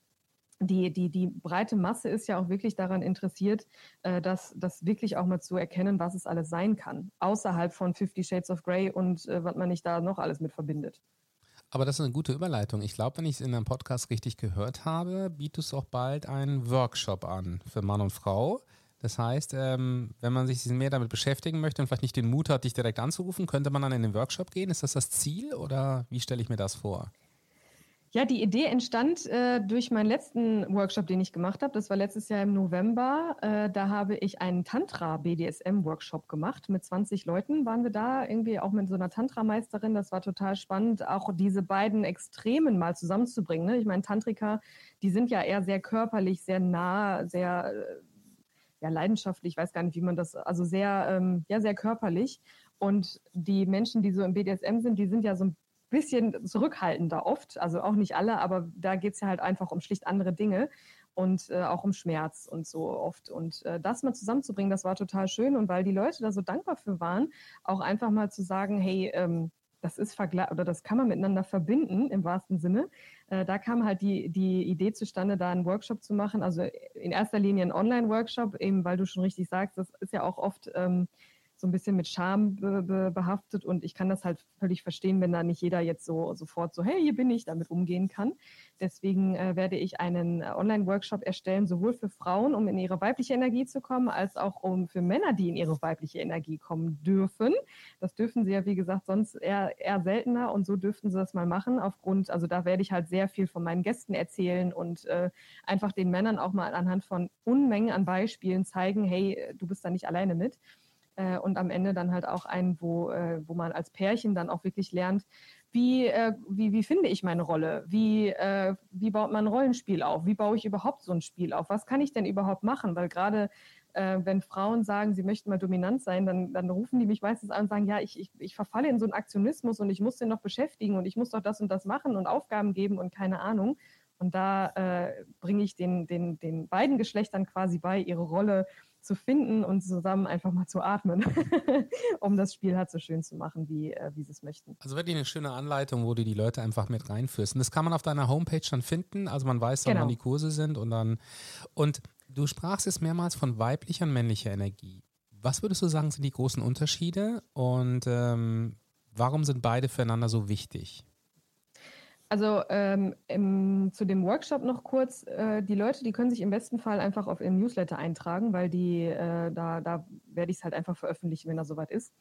die, die, die breite Masse ist ja auch wirklich daran interessiert, äh, das, das wirklich auch mal zu erkennen, was es alles sein kann, außerhalb von Fifty Shades of Grey und äh, was man nicht da noch alles mit verbindet. Aber das ist eine gute Überleitung. Ich glaube, wenn ich es in deinem Podcast richtig gehört habe, bietest du auch bald einen Workshop an für Mann und Frau. Das heißt, ähm, wenn man sich mehr damit beschäftigen möchte und vielleicht nicht den Mut hat, dich direkt anzurufen, könnte man dann in den Workshop gehen. Ist das das Ziel oder wie stelle ich mir das vor? Ja, die Idee entstand äh, durch meinen letzten Workshop, den ich gemacht habe. Das war letztes Jahr im November. Äh, da habe ich einen Tantra-BDSM-Workshop gemacht. Mit 20 Leuten waren wir da, irgendwie auch mit so einer Tantra-Meisterin. Das war total spannend, auch diese beiden Extremen mal zusammenzubringen. Ne? Ich meine, Tantrika, die sind ja eher sehr körperlich, sehr nah, sehr äh, ja, leidenschaftlich, ich weiß gar nicht, wie man das, also sehr, ähm, ja, sehr körperlich. Und die Menschen, die so im BDSM sind, die sind ja so ein bisschen zurückhaltender oft, also auch nicht alle, aber da geht es ja halt einfach um schlicht andere Dinge und äh, auch um Schmerz und so oft. Und äh, das mal zusammenzubringen, das war total schön. Und weil die Leute da so dankbar für waren, auch einfach mal zu sagen, hey, ähm, das ist vergleich oder das kann man miteinander verbinden im wahrsten Sinne. Äh, da kam halt die, die Idee zustande, da einen Workshop zu machen. Also in erster Linie ein Online-Workshop, eben weil du schon richtig sagst, das ist ja auch oft ähm, so ein bisschen mit Scham be be behaftet und ich kann das halt völlig verstehen, wenn da nicht jeder jetzt so sofort so, hey, hier bin ich, damit umgehen kann. Deswegen äh, werde ich einen äh, Online-Workshop erstellen, sowohl für Frauen, um in ihre weibliche Energie zu kommen, als auch um für Männer, die in ihre weibliche Energie kommen dürfen. Das dürfen sie ja, wie gesagt, sonst eher, eher seltener und so dürften sie das mal machen. Aufgrund, also da werde ich halt sehr viel von meinen Gästen erzählen und äh, einfach den Männern auch mal anhand von Unmengen an Beispielen zeigen, hey, du bist da nicht alleine mit äh, und am Ende dann halt auch einen, wo, äh, wo man als Pärchen dann auch wirklich lernt, wie, äh, wie, wie finde ich meine Rolle? Wie, äh, wie baut man ein Rollenspiel auf? Wie baue ich überhaupt so ein Spiel auf? Was kann ich denn überhaupt machen? Weil gerade äh, wenn Frauen sagen, sie möchten mal dominant sein, dann, dann rufen die mich meistens an und sagen, ja, ich, ich, ich verfalle in so einen Aktionismus und ich muss den noch beschäftigen und ich muss doch das und das machen und Aufgaben geben und keine Ahnung. Und da äh, bringe ich den, den, den beiden Geschlechtern quasi bei, ihre Rolle zu finden und zusammen einfach mal zu atmen, um das Spiel halt so schön zu machen, wie, äh, wie sie es möchten. Also wirklich eine schöne Anleitung, wo du die Leute einfach mit reinführst. Und das kann man auf deiner Homepage dann finden. Also man weiß dann, genau. wann die Kurse sind und dann. Und du sprachst jetzt mehrmals von weiblicher und männlicher Energie. Was würdest du sagen, sind die großen Unterschiede und ähm, warum sind beide füreinander so wichtig? Also ähm, im, zu dem Workshop noch kurz, äh, die Leute, die können sich im besten Fall einfach auf ihren Newsletter eintragen, weil die, äh, da, da werde ich es halt einfach veröffentlichen, wenn er soweit ist.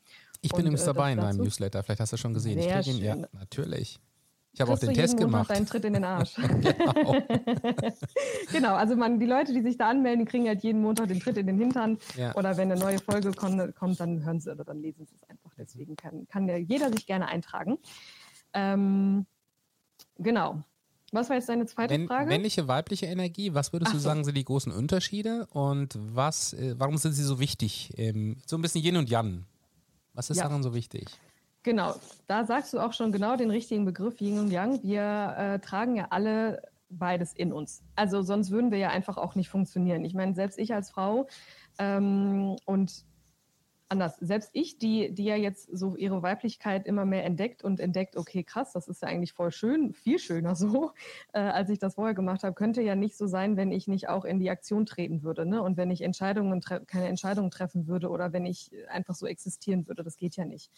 Ich bin übrigens äh, dabei in einem Newsletter, vielleicht hast du schon gesehen. Sehr ich schön. ihn, ja, natürlich. Ich habe auch den Test gemacht. Deinen Tritt in den Arsch. genau. genau, also man, die Leute, die sich da anmelden, kriegen halt jeden Montag den Tritt in den Hintern. Ja. Oder wenn eine neue Folge kommt, kommt, dann hören sie oder dann lesen sie es einfach. Deswegen kann, kann jeder sich gerne eintragen. Ähm, Genau. Was war jetzt deine zweite Wenn, Frage? Männliche, weibliche Energie, was würdest Ach du sagen, sind die großen Unterschiede und was, äh, warum sind sie so wichtig? Ähm, so ein bisschen Yin und Yang. Was ist ja. daran so wichtig? Genau, da sagst du auch schon genau den richtigen Begriff Yin und Yang. Wir äh, tragen ja alle beides in uns. Also sonst würden wir ja einfach auch nicht funktionieren. Ich meine, selbst ich als Frau ähm, und anders. Selbst ich, die, die ja jetzt so ihre Weiblichkeit immer mehr entdeckt und entdeckt, okay, krass, das ist ja eigentlich voll schön, viel schöner so, äh, als ich das vorher gemacht habe, könnte ja nicht so sein, wenn ich nicht auch in die Aktion treten würde, ne? Und wenn ich Entscheidungen keine Entscheidungen treffen würde oder wenn ich einfach so existieren würde, das geht ja nicht.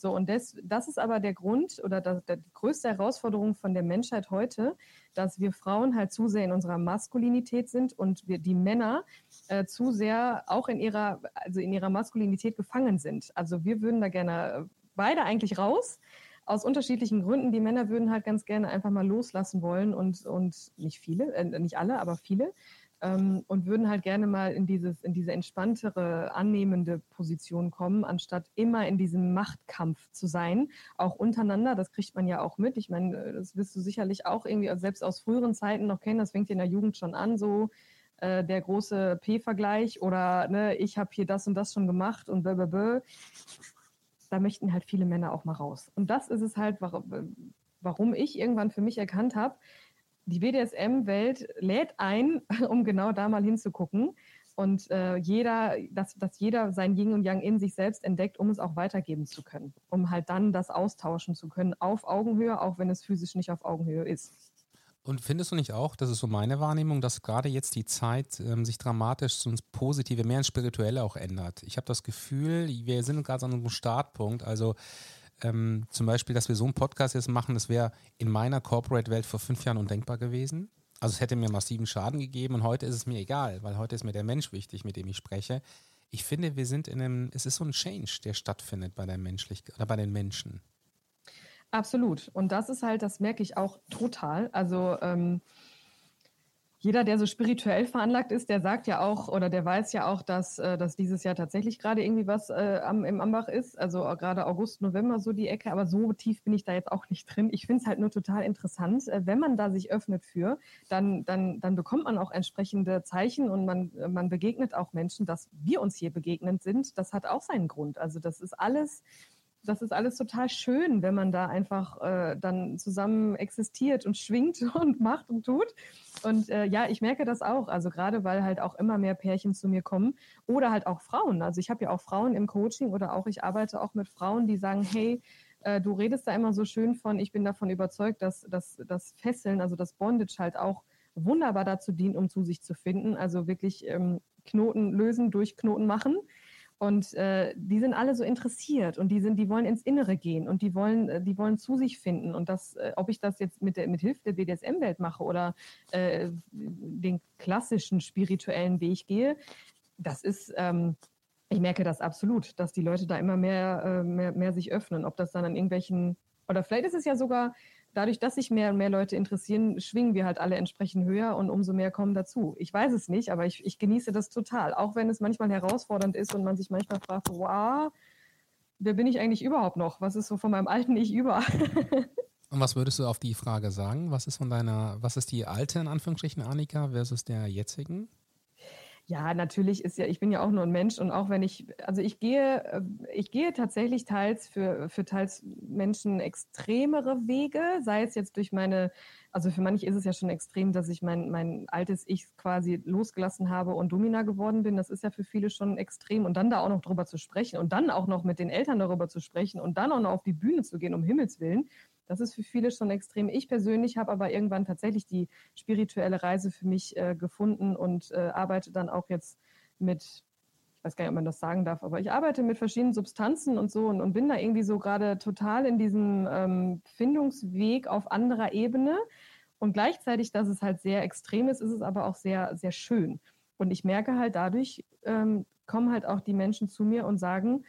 So, und das, das ist aber der Grund oder das, die größte Herausforderung von der Menschheit heute, dass wir Frauen halt zu sehr in unserer Maskulinität sind und wir die Männer äh, zu sehr auch in ihrer, also in ihrer Maskulinität gefangen sind. Also wir würden da gerne beide eigentlich raus. Aus unterschiedlichen Gründen. Die Männer würden halt ganz gerne einfach mal loslassen wollen und, und nicht viele, äh, nicht alle, aber viele ähm, und würden halt gerne mal in, dieses, in diese entspanntere, annehmende Position kommen, anstatt immer in diesem Machtkampf zu sein, auch untereinander. Das kriegt man ja auch mit. Ich meine, äh, das wirst du sicherlich auch irgendwie selbst aus früheren Zeiten noch kennen. Das fängt in der Jugend schon an, so äh, der große P-Vergleich oder ne, ich habe hier das und das schon gemacht und blablabla. Da möchten halt viele Männer auch mal raus. Und das ist es halt, warum ich irgendwann für mich erkannt habe, die BDSM-Welt lädt ein, um genau da mal hinzugucken. Und äh, jeder, dass, dass jeder sein Yin und Yang in sich selbst entdeckt, um es auch weitergeben zu können. Um halt dann das austauschen zu können auf Augenhöhe, auch wenn es physisch nicht auf Augenhöhe ist. Und findest du nicht auch, das ist so meine Wahrnehmung, dass gerade jetzt die Zeit ähm, sich dramatisch ins Positive, mehr ins Spirituelle auch ändert? Ich habe das Gefühl, wir sind gerade an einem Startpunkt. Also ähm, zum Beispiel, dass wir so einen Podcast jetzt machen, das wäre in meiner Corporate-Welt vor fünf Jahren undenkbar gewesen. Also es hätte mir massiven Schaden gegeben und heute ist es mir egal, weil heute ist mir der Mensch wichtig, mit dem ich spreche. Ich finde, wir sind in einem, es ist so ein Change, der stattfindet bei der Menschlichkeit oder bei den Menschen. Absolut. Und das ist halt, das merke ich auch total. Also ähm, jeder, der so spirituell veranlagt ist, der sagt ja auch oder der weiß ja auch, dass, äh, dass dieses Jahr tatsächlich gerade irgendwie was äh, am, im Ambach ist. Also gerade August, November so die Ecke, aber so tief bin ich da jetzt auch nicht drin. Ich finde es halt nur total interessant. Äh, wenn man da sich öffnet für, dann, dann, dann bekommt man auch entsprechende Zeichen und man, man begegnet auch Menschen, dass wir uns hier begegnet sind. Das hat auch seinen Grund. Also das ist alles das ist alles total schön, wenn man da einfach äh, dann zusammen existiert und schwingt und macht und tut. Und äh, ja, ich merke das auch. Also gerade weil halt auch immer mehr Pärchen zu mir kommen oder halt auch Frauen. Also ich habe ja auch Frauen im Coaching oder auch ich arbeite auch mit Frauen, die sagen, hey, äh, du redest da immer so schön von, ich bin davon überzeugt, dass, das Fesseln, also das Bondage halt auch wunderbar dazu dient, um zu sich zu finden. Also wirklich ähm, Knoten lösen, durch Knoten machen. Und äh, die sind alle so interessiert und die sind, die wollen ins Innere gehen und die wollen, äh, die wollen zu sich finden. Und das, äh, ob ich das jetzt mit der mit Hilfe der BDSM-Welt mache oder äh, den klassischen spirituellen Weg gehe, das ist, ähm, ich merke das absolut, dass die Leute da immer mehr, äh, mehr, mehr sich öffnen. Ob das dann an irgendwelchen, oder vielleicht ist es ja sogar dadurch, dass sich mehr und mehr Leute interessieren, schwingen wir halt alle entsprechend höher und umso mehr kommen dazu. Ich weiß es nicht, aber ich, ich genieße das total. Auch wenn es manchmal herausfordernd ist und man sich manchmal fragt, wow, wer bin ich eigentlich überhaupt noch? Was ist so von meinem alten Ich über? und was würdest du auf die Frage sagen? Was ist von deiner, was ist die alte in Anführungsstrichen Annika versus der jetzigen? Ja, natürlich ist ja, ich bin ja auch nur ein Mensch und auch wenn ich, also ich gehe, äh, ich gehe tatsächlich teils für, für teils Menschen extremere Wege, sei es jetzt durch meine, also für manche ist es ja schon extrem, dass ich mein, mein altes Ich quasi losgelassen habe und Domina geworden bin. Das ist ja für viele schon extrem und dann da auch noch drüber zu sprechen und dann auch noch mit den Eltern darüber zu sprechen und dann auch noch auf die Bühne zu gehen, um Himmels Willen. Das ist für viele schon extrem. Ich persönlich habe aber irgendwann tatsächlich die spirituelle Reise für mich äh, gefunden und äh, arbeite dann auch jetzt mit ich weiß gar nicht, ob man das sagen darf, aber ich arbeite mit verschiedenen Substanzen und so und, und bin da irgendwie so gerade total in diesem ähm, Findungsweg auf anderer Ebene. Und gleichzeitig, dass es halt sehr extrem ist, ist es aber auch sehr, sehr schön. Und ich merke halt dadurch, ähm, kommen halt auch die Menschen zu mir und sagen,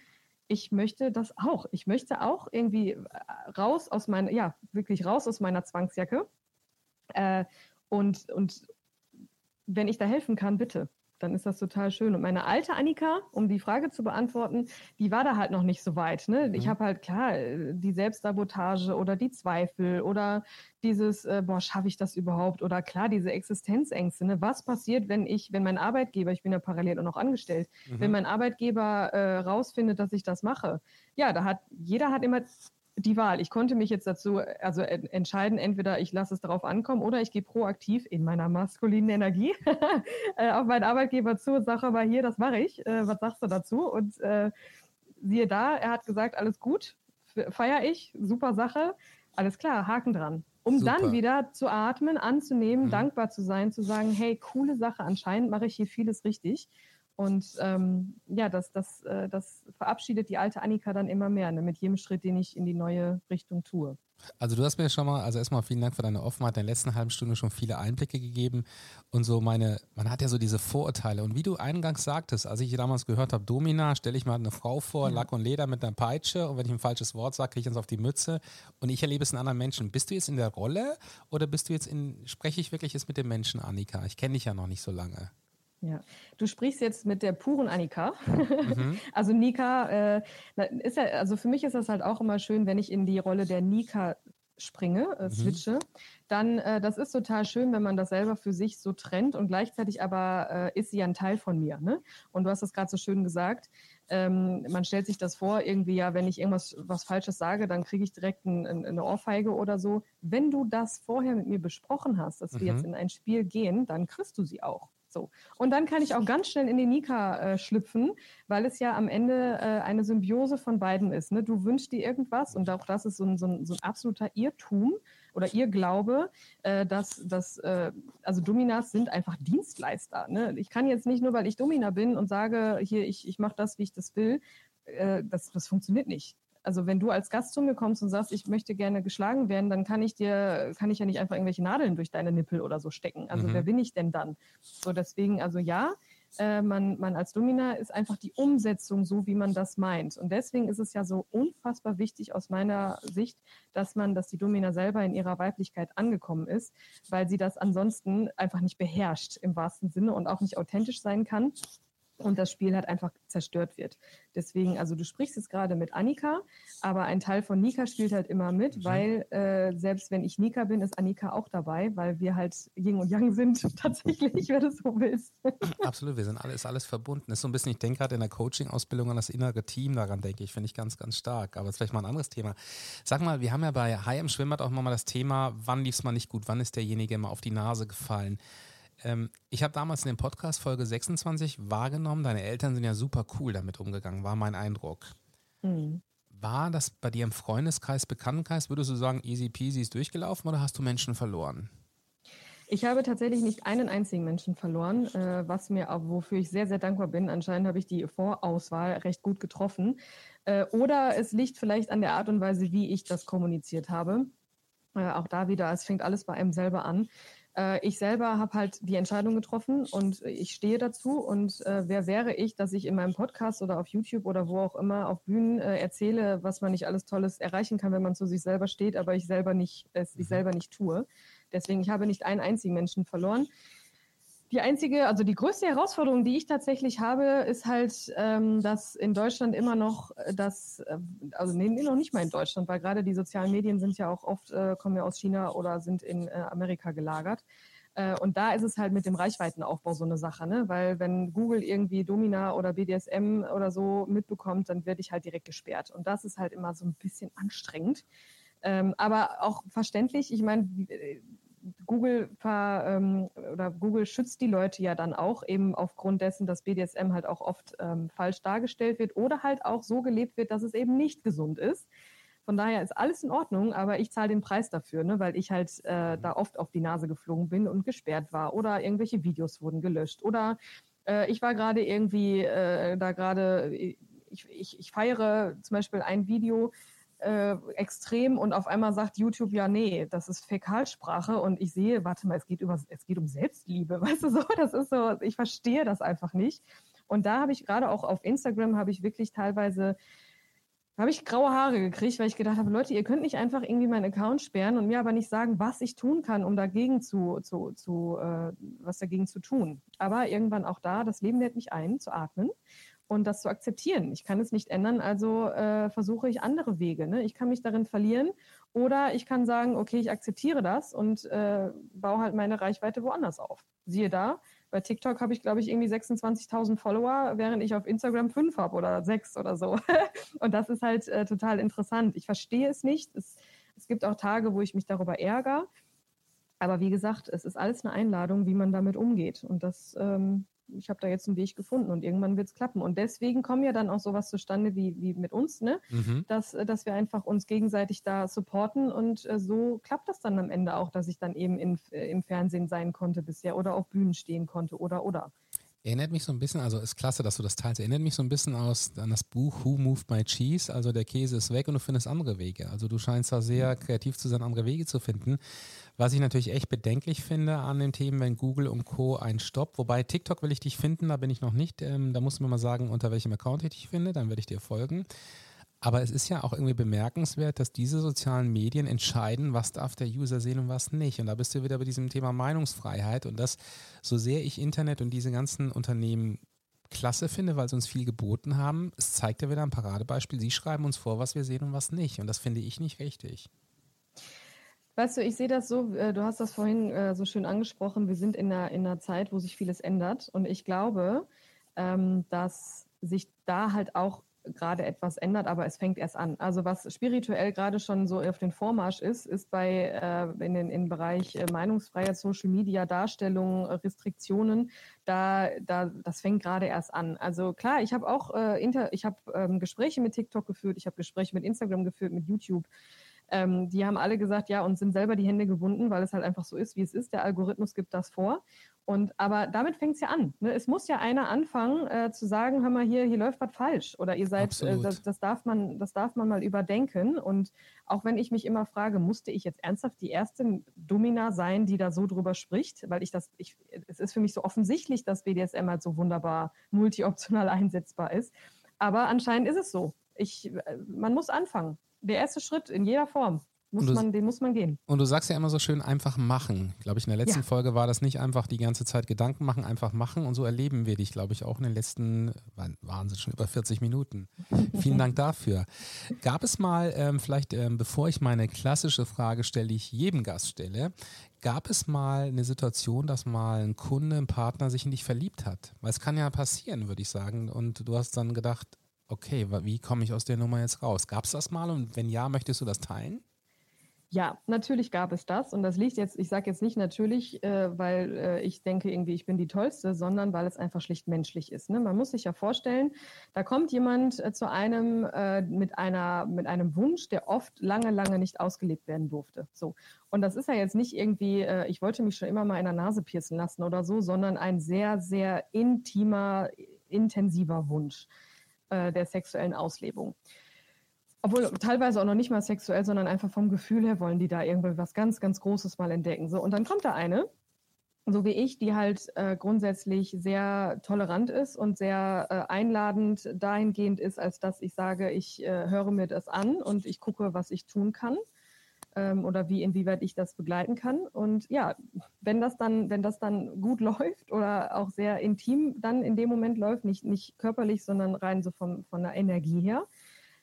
ich möchte das auch. Ich möchte auch irgendwie äh, raus aus meiner, ja, wirklich raus aus meiner Zwangsjacke. Äh, und, und wenn ich da helfen kann, bitte dann ist das total schön. Und meine alte Annika, um die Frage zu beantworten, die war da halt noch nicht so weit. Ne? Mhm. Ich habe halt klar die Selbstsabotage oder die Zweifel oder dieses, äh, boah, schaffe ich das überhaupt? Oder klar, diese Existenzängste. Ne? Was passiert, wenn ich, wenn mein Arbeitgeber, ich bin ja parallel auch noch angestellt, mhm. wenn mein Arbeitgeber äh, rausfindet, dass ich das mache? Ja, da hat jeder hat immer die Wahl. Ich konnte mich jetzt dazu also entscheiden, entweder ich lasse es darauf ankommen oder ich gehe proaktiv in meiner maskulinen Energie äh, auf meinen Arbeitgeber zu und sage aber hier, das mache ich. Äh, was sagst du dazu? Und äh, siehe da, er hat gesagt, alles gut, feiere ich, super Sache, alles klar, Haken dran. Um super. dann wieder zu atmen, anzunehmen, mhm. dankbar zu sein, zu sagen, hey, coole Sache, anscheinend mache ich hier vieles richtig. Und ähm, ja, das, das, äh, das verabschiedet die alte Annika dann immer mehr, ne, mit jedem Schritt, den ich in die neue Richtung tue. Also du hast mir schon mal, also erstmal vielen Dank für deine Offenheit, in der letzten halben Stunde schon viele Einblicke gegeben und so meine, man hat ja so diese Vorurteile und wie du eingangs sagtest, als ich damals gehört habe, Domina, stelle ich mal eine Frau vor, ja. Lack und Leder mit einer Peitsche und wenn ich ein falsches Wort sage, kriege ich uns auf die Mütze und ich erlebe es in anderen Menschen. Bist du jetzt in der Rolle oder bist du jetzt in, spreche ich wirklich jetzt mit dem Menschen, Annika? Ich kenne dich ja noch nicht so lange. Ja, du sprichst jetzt mit der puren Annika. Mhm. also Nika, äh, ist ja, also für mich ist das halt auch immer schön, wenn ich in die Rolle der Nika springe, äh, mhm. switche, dann äh, das ist total schön, wenn man das selber für sich so trennt und gleichzeitig aber äh, ist sie ja ein Teil von mir. Ne? Und du hast das gerade so schön gesagt. Ähm, man stellt sich das vor, irgendwie ja, wenn ich irgendwas was Falsches sage, dann kriege ich direkt ein, ein, eine Ohrfeige oder so. Wenn du das vorher mit mir besprochen hast, dass mhm. wir jetzt in ein Spiel gehen, dann kriegst du sie auch. So. Und dann kann ich auch ganz schnell in die Nika äh, schlüpfen, weil es ja am Ende äh, eine Symbiose von beiden ist. Ne? Du wünschst dir irgendwas und auch das ist so ein, so ein, so ein absoluter Irrtum oder Irrglaube, äh, dass, dass äh, also Dominas sind einfach Dienstleister. Ne? Ich kann jetzt nicht nur, weil ich Domina bin und sage, hier, ich, ich mache das, wie ich das will, äh, das, das funktioniert nicht also wenn du als Gast zu mir kommst und sagst, ich möchte gerne geschlagen werden, dann kann ich dir, kann ich ja nicht einfach irgendwelche Nadeln durch deine Nippel oder so stecken. Also mhm. wer bin ich denn dann? So deswegen, also ja, äh, man, man als Domina ist einfach die Umsetzung so, wie man das meint. Und deswegen ist es ja so unfassbar wichtig aus meiner Sicht, dass man, dass die Domina selber in ihrer Weiblichkeit angekommen ist, weil sie das ansonsten einfach nicht beherrscht im wahrsten Sinne und auch nicht authentisch sein kann und das Spiel halt einfach zerstört wird. Deswegen, also du sprichst jetzt gerade mit Annika, aber ein Teil von Nika spielt halt immer mit, mhm. weil äh, selbst wenn ich Nika bin, ist Annika auch dabei, weil wir halt Yin und Yang sind, tatsächlich, wenn du so willst. Absolut, wir sind alles, alles verbunden. Ist so ein bisschen, ich denke gerade in der Coaching-Ausbildung an das innere Team, daran denke ich, finde ich ganz, ganz stark. Aber das ist vielleicht mal ein anderes Thema. Sag mal, wir haben ja bei High im Schwimmbad auch mal das Thema, wann lief es mal nicht gut, wann ist derjenige mal auf die Nase gefallen. Ähm, ich habe damals in dem Podcast Folge 26 wahrgenommen, deine Eltern sind ja super cool damit umgegangen, war mein Eindruck. Mhm. War das bei dir im Freundeskreis, Bekanntenkreis, würdest du sagen, easy peasy ist durchgelaufen oder hast du Menschen verloren? Ich habe tatsächlich nicht einen einzigen Menschen verloren, äh, was mir auch, wofür ich sehr, sehr dankbar bin. Anscheinend habe ich die Vorauswahl recht gut getroffen. Äh, oder es liegt vielleicht an der Art und Weise, wie ich das kommuniziert habe. Äh, auch da wieder, es fängt alles bei einem selber an. Äh, ich selber habe halt die Entscheidung getroffen und ich stehe dazu. Und äh, wer wäre ich, dass ich in meinem Podcast oder auf YouTube oder wo auch immer auf Bühnen äh, erzähle, was man nicht alles Tolles erreichen kann, wenn man zu sich selber steht, aber ich selber nicht, es ich mhm. selber nicht tue. Deswegen, ich habe nicht einen einzigen Menschen verloren. Die einzige, also die größte Herausforderung, die ich tatsächlich habe, ist halt, ähm, dass in Deutschland immer noch äh, das, äh, also nee, noch nicht mal in Deutschland, weil gerade die sozialen Medien sind ja auch oft, äh, kommen ja aus China oder sind in äh, Amerika gelagert. Äh, und da ist es halt mit dem Reichweitenaufbau so eine Sache, ne? Weil wenn Google irgendwie Domina oder BDSM oder so mitbekommt, dann werde ich halt direkt gesperrt. Und das ist halt immer so ein bisschen anstrengend. Ähm, aber auch verständlich. Ich meine, Google ver, ähm, oder Google schützt die Leute ja dann auch eben aufgrund dessen, dass BDSM halt auch oft ähm, falsch dargestellt wird oder halt auch so gelebt wird, dass es eben nicht gesund ist. Von daher ist alles in Ordnung, aber ich zahle den Preis dafür, ne, weil ich halt äh, da oft auf die Nase geflogen bin und gesperrt war oder irgendwelche Videos wurden gelöscht oder äh, ich war gerade irgendwie äh, da gerade, ich, ich, ich feiere zum Beispiel ein Video, äh, extrem und auf einmal sagt YouTube ja, nee, das ist Fäkalsprache und ich sehe, warte mal, es geht über, es geht um Selbstliebe, weißt du so, das ist so, ich verstehe das einfach nicht. Und da habe ich gerade auch auf Instagram habe ich wirklich teilweise habe ich graue Haare gekriegt, weil ich gedacht habe, Leute, ihr könnt nicht einfach irgendwie meinen Account sperren und mir aber nicht sagen, was ich tun kann, um dagegen zu, zu, zu äh, was dagegen zu tun. Aber irgendwann auch da, das Leben lädt mich ein, zu atmen und das zu akzeptieren. Ich kann es nicht ändern, also äh, versuche ich andere Wege. Ne? Ich kann mich darin verlieren oder ich kann sagen, okay, ich akzeptiere das und äh, baue halt meine Reichweite woanders auf. Siehe da, bei TikTok habe ich, glaube ich, irgendwie 26.000 Follower, während ich auf Instagram fünf habe oder sechs oder so. und das ist halt äh, total interessant. Ich verstehe es nicht. Es, es gibt auch Tage, wo ich mich darüber ärgere. Aber wie gesagt, es ist alles eine Einladung, wie man damit umgeht. Und das ähm, ich habe da jetzt einen Weg gefunden und irgendwann wird es klappen. Und deswegen kommen ja dann auch sowas zustande wie, wie mit uns, ne? Mhm. Dass, dass wir einfach uns gegenseitig da supporten und äh, so klappt das dann am Ende auch, dass ich dann eben in, äh, im Fernsehen sein konnte bisher oder auf Bühnen stehen konnte oder oder. Erinnert mich so ein bisschen, also ist klasse, dass du das teilst, erinnert mich so ein bisschen aus, an das Buch Who Moved My Cheese, also der Käse ist weg und du findest andere Wege. Also du scheinst da sehr kreativ zu sein, andere Wege zu finden. Was ich natürlich echt bedenklich finde an den Themen, wenn Google und Co. ein Stopp, wobei TikTok will ich dich finden, da bin ich noch nicht, ähm, da musst du mir mal sagen, unter welchem Account ich dich finde, dann werde ich dir folgen. Aber es ist ja auch irgendwie bemerkenswert, dass diese sozialen Medien entscheiden, was darf der User sehen und was nicht. Und da bist du wieder bei diesem Thema Meinungsfreiheit. Und das, so sehr ich Internet und diese ganzen Unternehmen klasse finde, weil sie uns viel geboten haben, es zeigt ja wieder ein Paradebeispiel. Sie schreiben uns vor, was wir sehen und was nicht. Und das finde ich nicht richtig. Weißt du, ich sehe das so, äh, du hast das vorhin äh, so schön angesprochen, wir sind in einer, in einer Zeit, wo sich vieles ändert. Und ich glaube, ähm, dass sich da halt auch gerade etwas ändert, aber es fängt erst an. Also was spirituell gerade schon so auf den Vormarsch ist, ist bei äh, in den im Bereich äh, Meinungsfreiheit, Social Media, Darstellung, Restriktionen, da, da das fängt gerade erst an. Also klar, ich habe auch äh, inter, ich habe ähm, Gespräche mit TikTok geführt, ich habe Gespräche mit Instagram geführt, mit YouTube. Ähm, die haben alle gesagt, ja, und sind selber die Hände gebunden, weil es halt einfach so ist, wie es ist. Der Algorithmus gibt das vor. Und aber damit fängt es ja an. Ne? Es muss ja einer anfangen äh, zu sagen, hör mal hier, hier läuft was falsch oder ihr seid, äh, das, das, darf man, das darf man mal überdenken. Und auch wenn ich mich immer frage, musste ich jetzt ernsthaft die erste Domina sein, die da so drüber spricht, weil ich das, ich, es ist für mich so offensichtlich, dass BDSM halt so wunderbar multioptional einsetzbar ist. Aber anscheinend ist es so. Ich, äh, man muss anfangen. Der erste Schritt in jeder Form. Muss du, man, den muss man gehen. Und du sagst ja immer so schön, einfach machen. Glaube ich, in der letzten ja. Folge war das nicht einfach die ganze Zeit Gedanken machen, einfach machen. Und so erleben wir dich, glaube ich, auch in den letzten, waren es schon über 40 Minuten. Vielen Dank dafür. Gab es mal, ähm, vielleicht ähm, bevor ich meine klassische Frage stelle, die ich jedem Gast stelle, gab es mal eine Situation, dass mal ein Kunde, ein Partner sich in dich verliebt hat? Weil es kann ja passieren, würde ich sagen. Und du hast dann gedacht, okay, wie komme ich aus der Nummer jetzt raus? Gab es das mal und wenn ja, möchtest du das teilen? Ja, natürlich gab es das. Und das liegt jetzt, ich sage jetzt nicht natürlich, äh, weil äh, ich denke irgendwie, ich bin die Tollste, sondern weil es einfach schlicht menschlich ist. Ne? Man muss sich ja vorstellen, da kommt jemand äh, zu einem äh, mit, einer, mit einem Wunsch, der oft lange, lange nicht ausgelebt werden durfte. So. Und das ist ja jetzt nicht irgendwie, äh, ich wollte mich schon immer mal in der Nase piercen lassen oder so, sondern ein sehr, sehr intimer, intensiver Wunsch äh, der sexuellen Auslebung obwohl teilweise auch noch nicht mal sexuell, sondern einfach vom Gefühl her wollen die da irgendwie was ganz, ganz Großes mal entdecken. So, und dann kommt da eine, so wie ich, die halt äh, grundsätzlich sehr tolerant ist und sehr äh, einladend dahingehend ist, als dass ich sage, ich äh, höre mir das an und ich gucke, was ich tun kann ähm, oder wie inwieweit ich das begleiten kann. Und ja, wenn das dann, wenn das dann gut läuft oder auch sehr intim dann in dem Moment läuft, nicht, nicht körperlich, sondern rein so von, von der Energie her,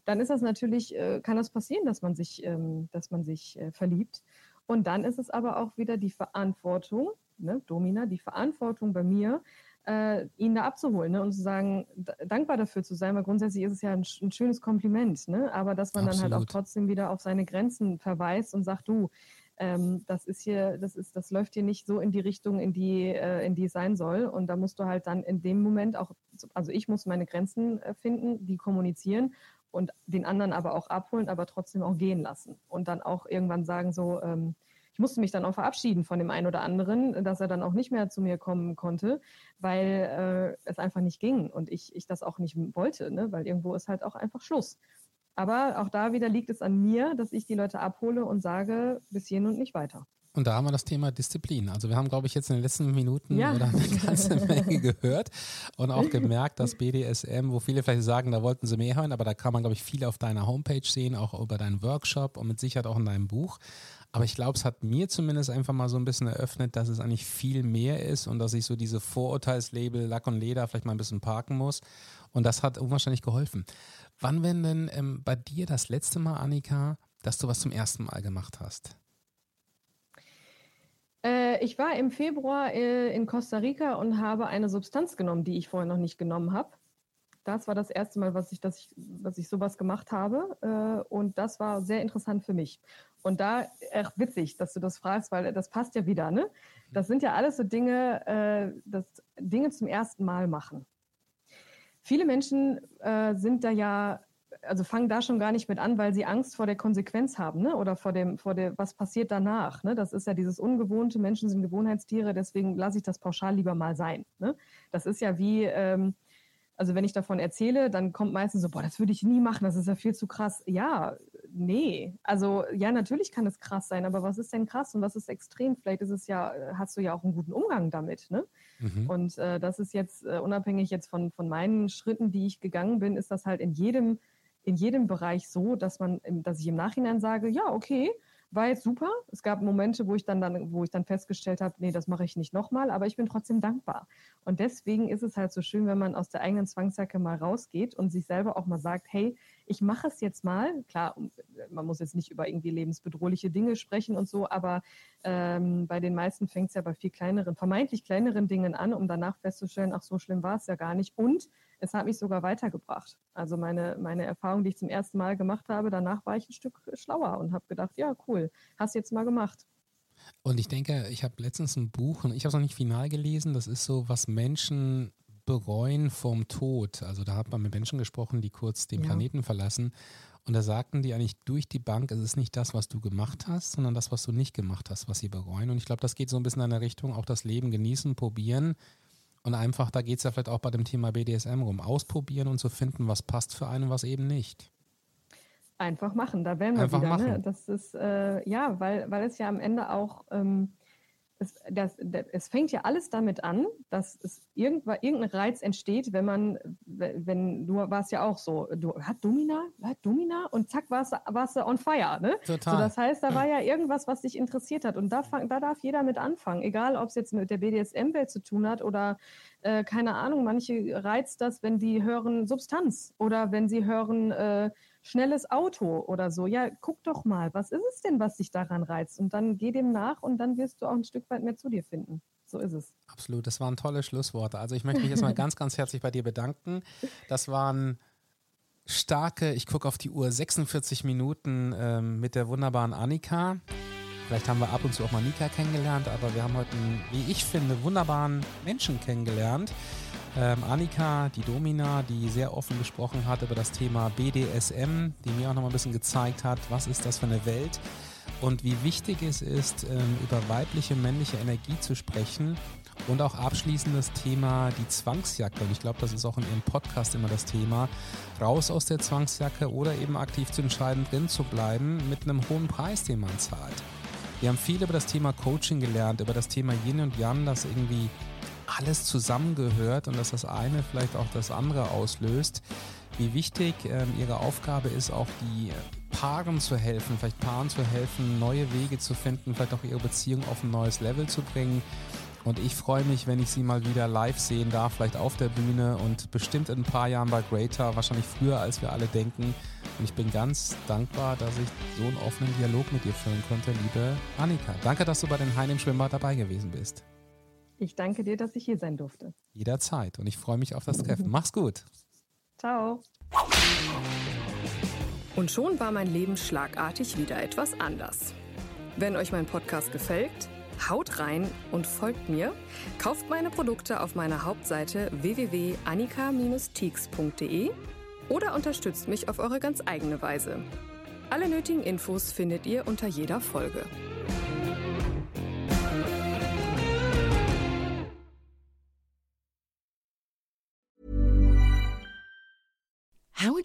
dann ist das natürlich, äh, kann das passieren, dass man sich, ähm, dass man sich äh, verliebt. Und dann ist es aber auch wieder die Verantwortung, ne, Domina, die Verantwortung bei mir, äh, ihn da abzuholen ne, und zu sagen, dankbar dafür zu sein, weil grundsätzlich ist es ja ein, ein schönes Kompliment, ne? aber dass man Absolut. dann halt auch trotzdem wieder auf seine Grenzen verweist und sagt, du, ähm, das ist hier, das ist, das läuft hier nicht so in die Richtung, in die, äh, in die es sein soll. Und da musst du halt dann in dem Moment auch, also ich muss meine Grenzen äh, finden, die kommunizieren und den anderen aber auch abholen, aber trotzdem auch gehen lassen. Und dann auch irgendwann sagen so, ähm, ich musste mich dann auch verabschieden von dem einen oder anderen, dass er dann auch nicht mehr zu mir kommen konnte, weil äh, es einfach nicht ging und ich, ich das auch nicht wollte, ne? weil irgendwo ist halt auch einfach Schluss. Aber auch da wieder liegt es an mir, dass ich die Leute abhole und sage, bis hierhin und nicht weiter. Und da haben wir das Thema Disziplin. Also wir haben, glaube ich, jetzt in den letzten Minuten ja. oder eine ganze Menge gehört und auch gemerkt, dass BDSM, wo viele vielleicht sagen, da wollten sie mehr hören, aber da kann man, glaube ich, viel auf deiner Homepage sehen, auch über deinen Workshop und mit Sicherheit auch in deinem Buch. Aber ich glaube, es hat mir zumindest einfach mal so ein bisschen eröffnet, dass es eigentlich viel mehr ist und dass ich so diese Vorurteilslabel Lack und Leder vielleicht mal ein bisschen parken muss. Und das hat unwahrscheinlich geholfen. Wann wenn denn ähm, bei dir das letzte Mal, Annika, dass du was zum ersten Mal gemacht hast? Äh, ich war im Februar äh, in Costa Rica und habe eine Substanz genommen, die ich vorher noch nicht genommen habe. Das war das erste Mal, was ich, dass ich, was ich sowas gemacht habe. Äh, und das war sehr interessant für mich. Und da, echt witzig, dass du das fragst, weil das passt ja wieder, ne? Das sind ja alles so Dinge, äh, das Dinge zum ersten Mal machen. Viele Menschen äh, sind da ja also fangen da schon gar nicht mit an, weil sie Angst vor der Konsequenz haben, ne? Oder vor dem, vor der, was passiert danach. Ne? Das ist ja dieses Ungewohnte, Menschen sind Gewohnheitstiere, deswegen lasse ich das pauschal lieber mal sein. Ne? Das ist ja wie, ähm, also wenn ich davon erzähle, dann kommt meistens so, boah, das würde ich nie machen, das ist ja viel zu krass. Ja, nee. Also ja, natürlich kann es krass sein, aber was ist denn krass und was ist extrem? Vielleicht ist es ja, hast du ja auch einen guten Umgang damit, ne? Mhm. Und äh, das ist jetzt äh, unabhängig jetzt von, von meinen Schritten, die ich gegangen bin, ist das halt in jedem in jedem Bereich so, dass man, dass ich im Nachhinein sage, ja, okay, war jetzt super. Es gab Momente, wo ich dann, dann wo ich dann festgestellt habe, nee, das mache ich nicht nochmal, aber ich bin trotzdem dankbar. Und deswegen ist es halt so schön, wenn man aus der eigenen Zwangsjacke mal rausgeht und sich selber auch mal sagt, hey, ich mache es jetzt mal. Klar, man muss jetzt nicht über irgendwie lebensbedrohliche Dinge sprechen und so, aber ähm, bei den meisten fängt es ja bei viel kleineren, vermeintlich kleineren Dingen an, um danach festzustellen, ach, so schlimm war es ja gar nicht. Und es hat mich sogar weitergebracht. Also meine, meine Erfahrung, die ich zum ersten Mal gemacht habe, danach war ich ein Stück schlauer und habe gedacht, ja, cool, hast jetzt mal gemacht. Und ich denke, ich habe letztens ein Buch, und ich habe es noch nicht final gelesen, das ist so, was Menschen bereuen vom Tod. Also da hat man mit Menschen gesprochen, die kurz den ja. Planeten verlassen. Und da sagten die eigentlich durch die Bank, es ist nicht das, was du gemacht hast, sondern das, was du nicht gemacht hast, was sie bereuen. Und ich glaube, das geht so ein bisschen in der Richtung, auch das Leben genießen, probieren und einfach, da geht es ja vielleicht auch bei dem Thema BDSM rum, ausprobieren und zu finden, was passt für einen und was eben nicht. Einfach machen, da werden wir Einfach wieder. Machen. Ne? Das ist, äh, ja, weil, weil es ja am Ende auch ähm, es, das, das, es fängt ja alles damit an, dass es irgendein Reiz entsteht, wenn man, wenn du warst ja auch so, du hat Domina, hat Domina und zack warst, warst du on fire, ne? Total. So, das heißt, da war ja irgendwas, was dich interessiert hat und da, fang, da darf jeder mit anfangen, egal ob es jetzt mit der BDSM-Welt zu tun hat oder äh, keine Ahnung, manche reizt das, wenn die hören Substanz oder wenn sie hören äh, schnelles Auto oder so. Ja, guck doch mal, was ist es denn, was dich daran reizt? Und dann geh dem nach und dann wirst du auch ein Stück weit mehr zu dir finden. So ist es. Absolut, das waren tolle Schlussworte. Also ich möchte mich erstmal ganz, ganz herzlich bei dir bedanken. Das waren starke, ich gucke auf die Uhr, 46 Minuten ähm, mit der wunderbaren Annika. Vielleicht haben wir ab und zu auch mal Nika kennengelernt, aber wir haben heute einen, wie ich finde, wunderbaren Menschen kennengelernt. Ähm, Annika, die Domina, die sehr offen gesprochen hat über das Thema BDSM, die mir auch noch mal ein bisschen gezeigt hat, was ist das für eine Welt und wie wichtig es ist, ähm, über weibliche, männliche Energie zu sprechen. Und auch abschließend das Thema die Zwangsjacke. Und ich glaube, das ist auch in Ihrem Podcast immer das Thema. Raus aus der Zwangsjacke oder eben aktiv zu entscheiden, drin zu bleiben mit einem hohen Preis, den man zahlt. Wir haben viel über das Thema Coaching gelernt, über das Thema Yin und Yang, das irgendwie alles zusammengehört und dass das eine vielleicht auch das andere auslöst. Wie wichtig ähm, ihre Aufgabe ist, auch die Paaren zu helfen, vielleicht Paaren zu helfen, neue Wege zu finden, vielleicht auch ihre Beziehung auf ein neues Level zu bringen. Und ich freue mich, wenn ich sie mal wieder live sehen darf, vielleicht auf der Bühne und bestimmt in ein paar Jahren bei Greater, wahrscheinlich früher, als wir alle denken. Und ich bin ganz dankbar, dass ich so einen offenen Dialog mit dir führen konnte, liebe Annika. Danke, dass du bei den Haien im Schwimmbad dabei gewesen bist. Ich danke dir, dass ich hier sein durfte. Jederzeit. Und ich freue mich auf das Treffen. Mach's gut. Ciao. Und schon war mein Leben schlagartig wieder etwas anders. Wenn euch mein Podcast gefällt, haut rein und folgt mir. Kauft meine Produkte auf meiner Hauptseite www.annika-teaks.de oder unterstützt mich auf eure ganz eigene Weise. Alle nötigen Infos findet ihr unter jeder Folge.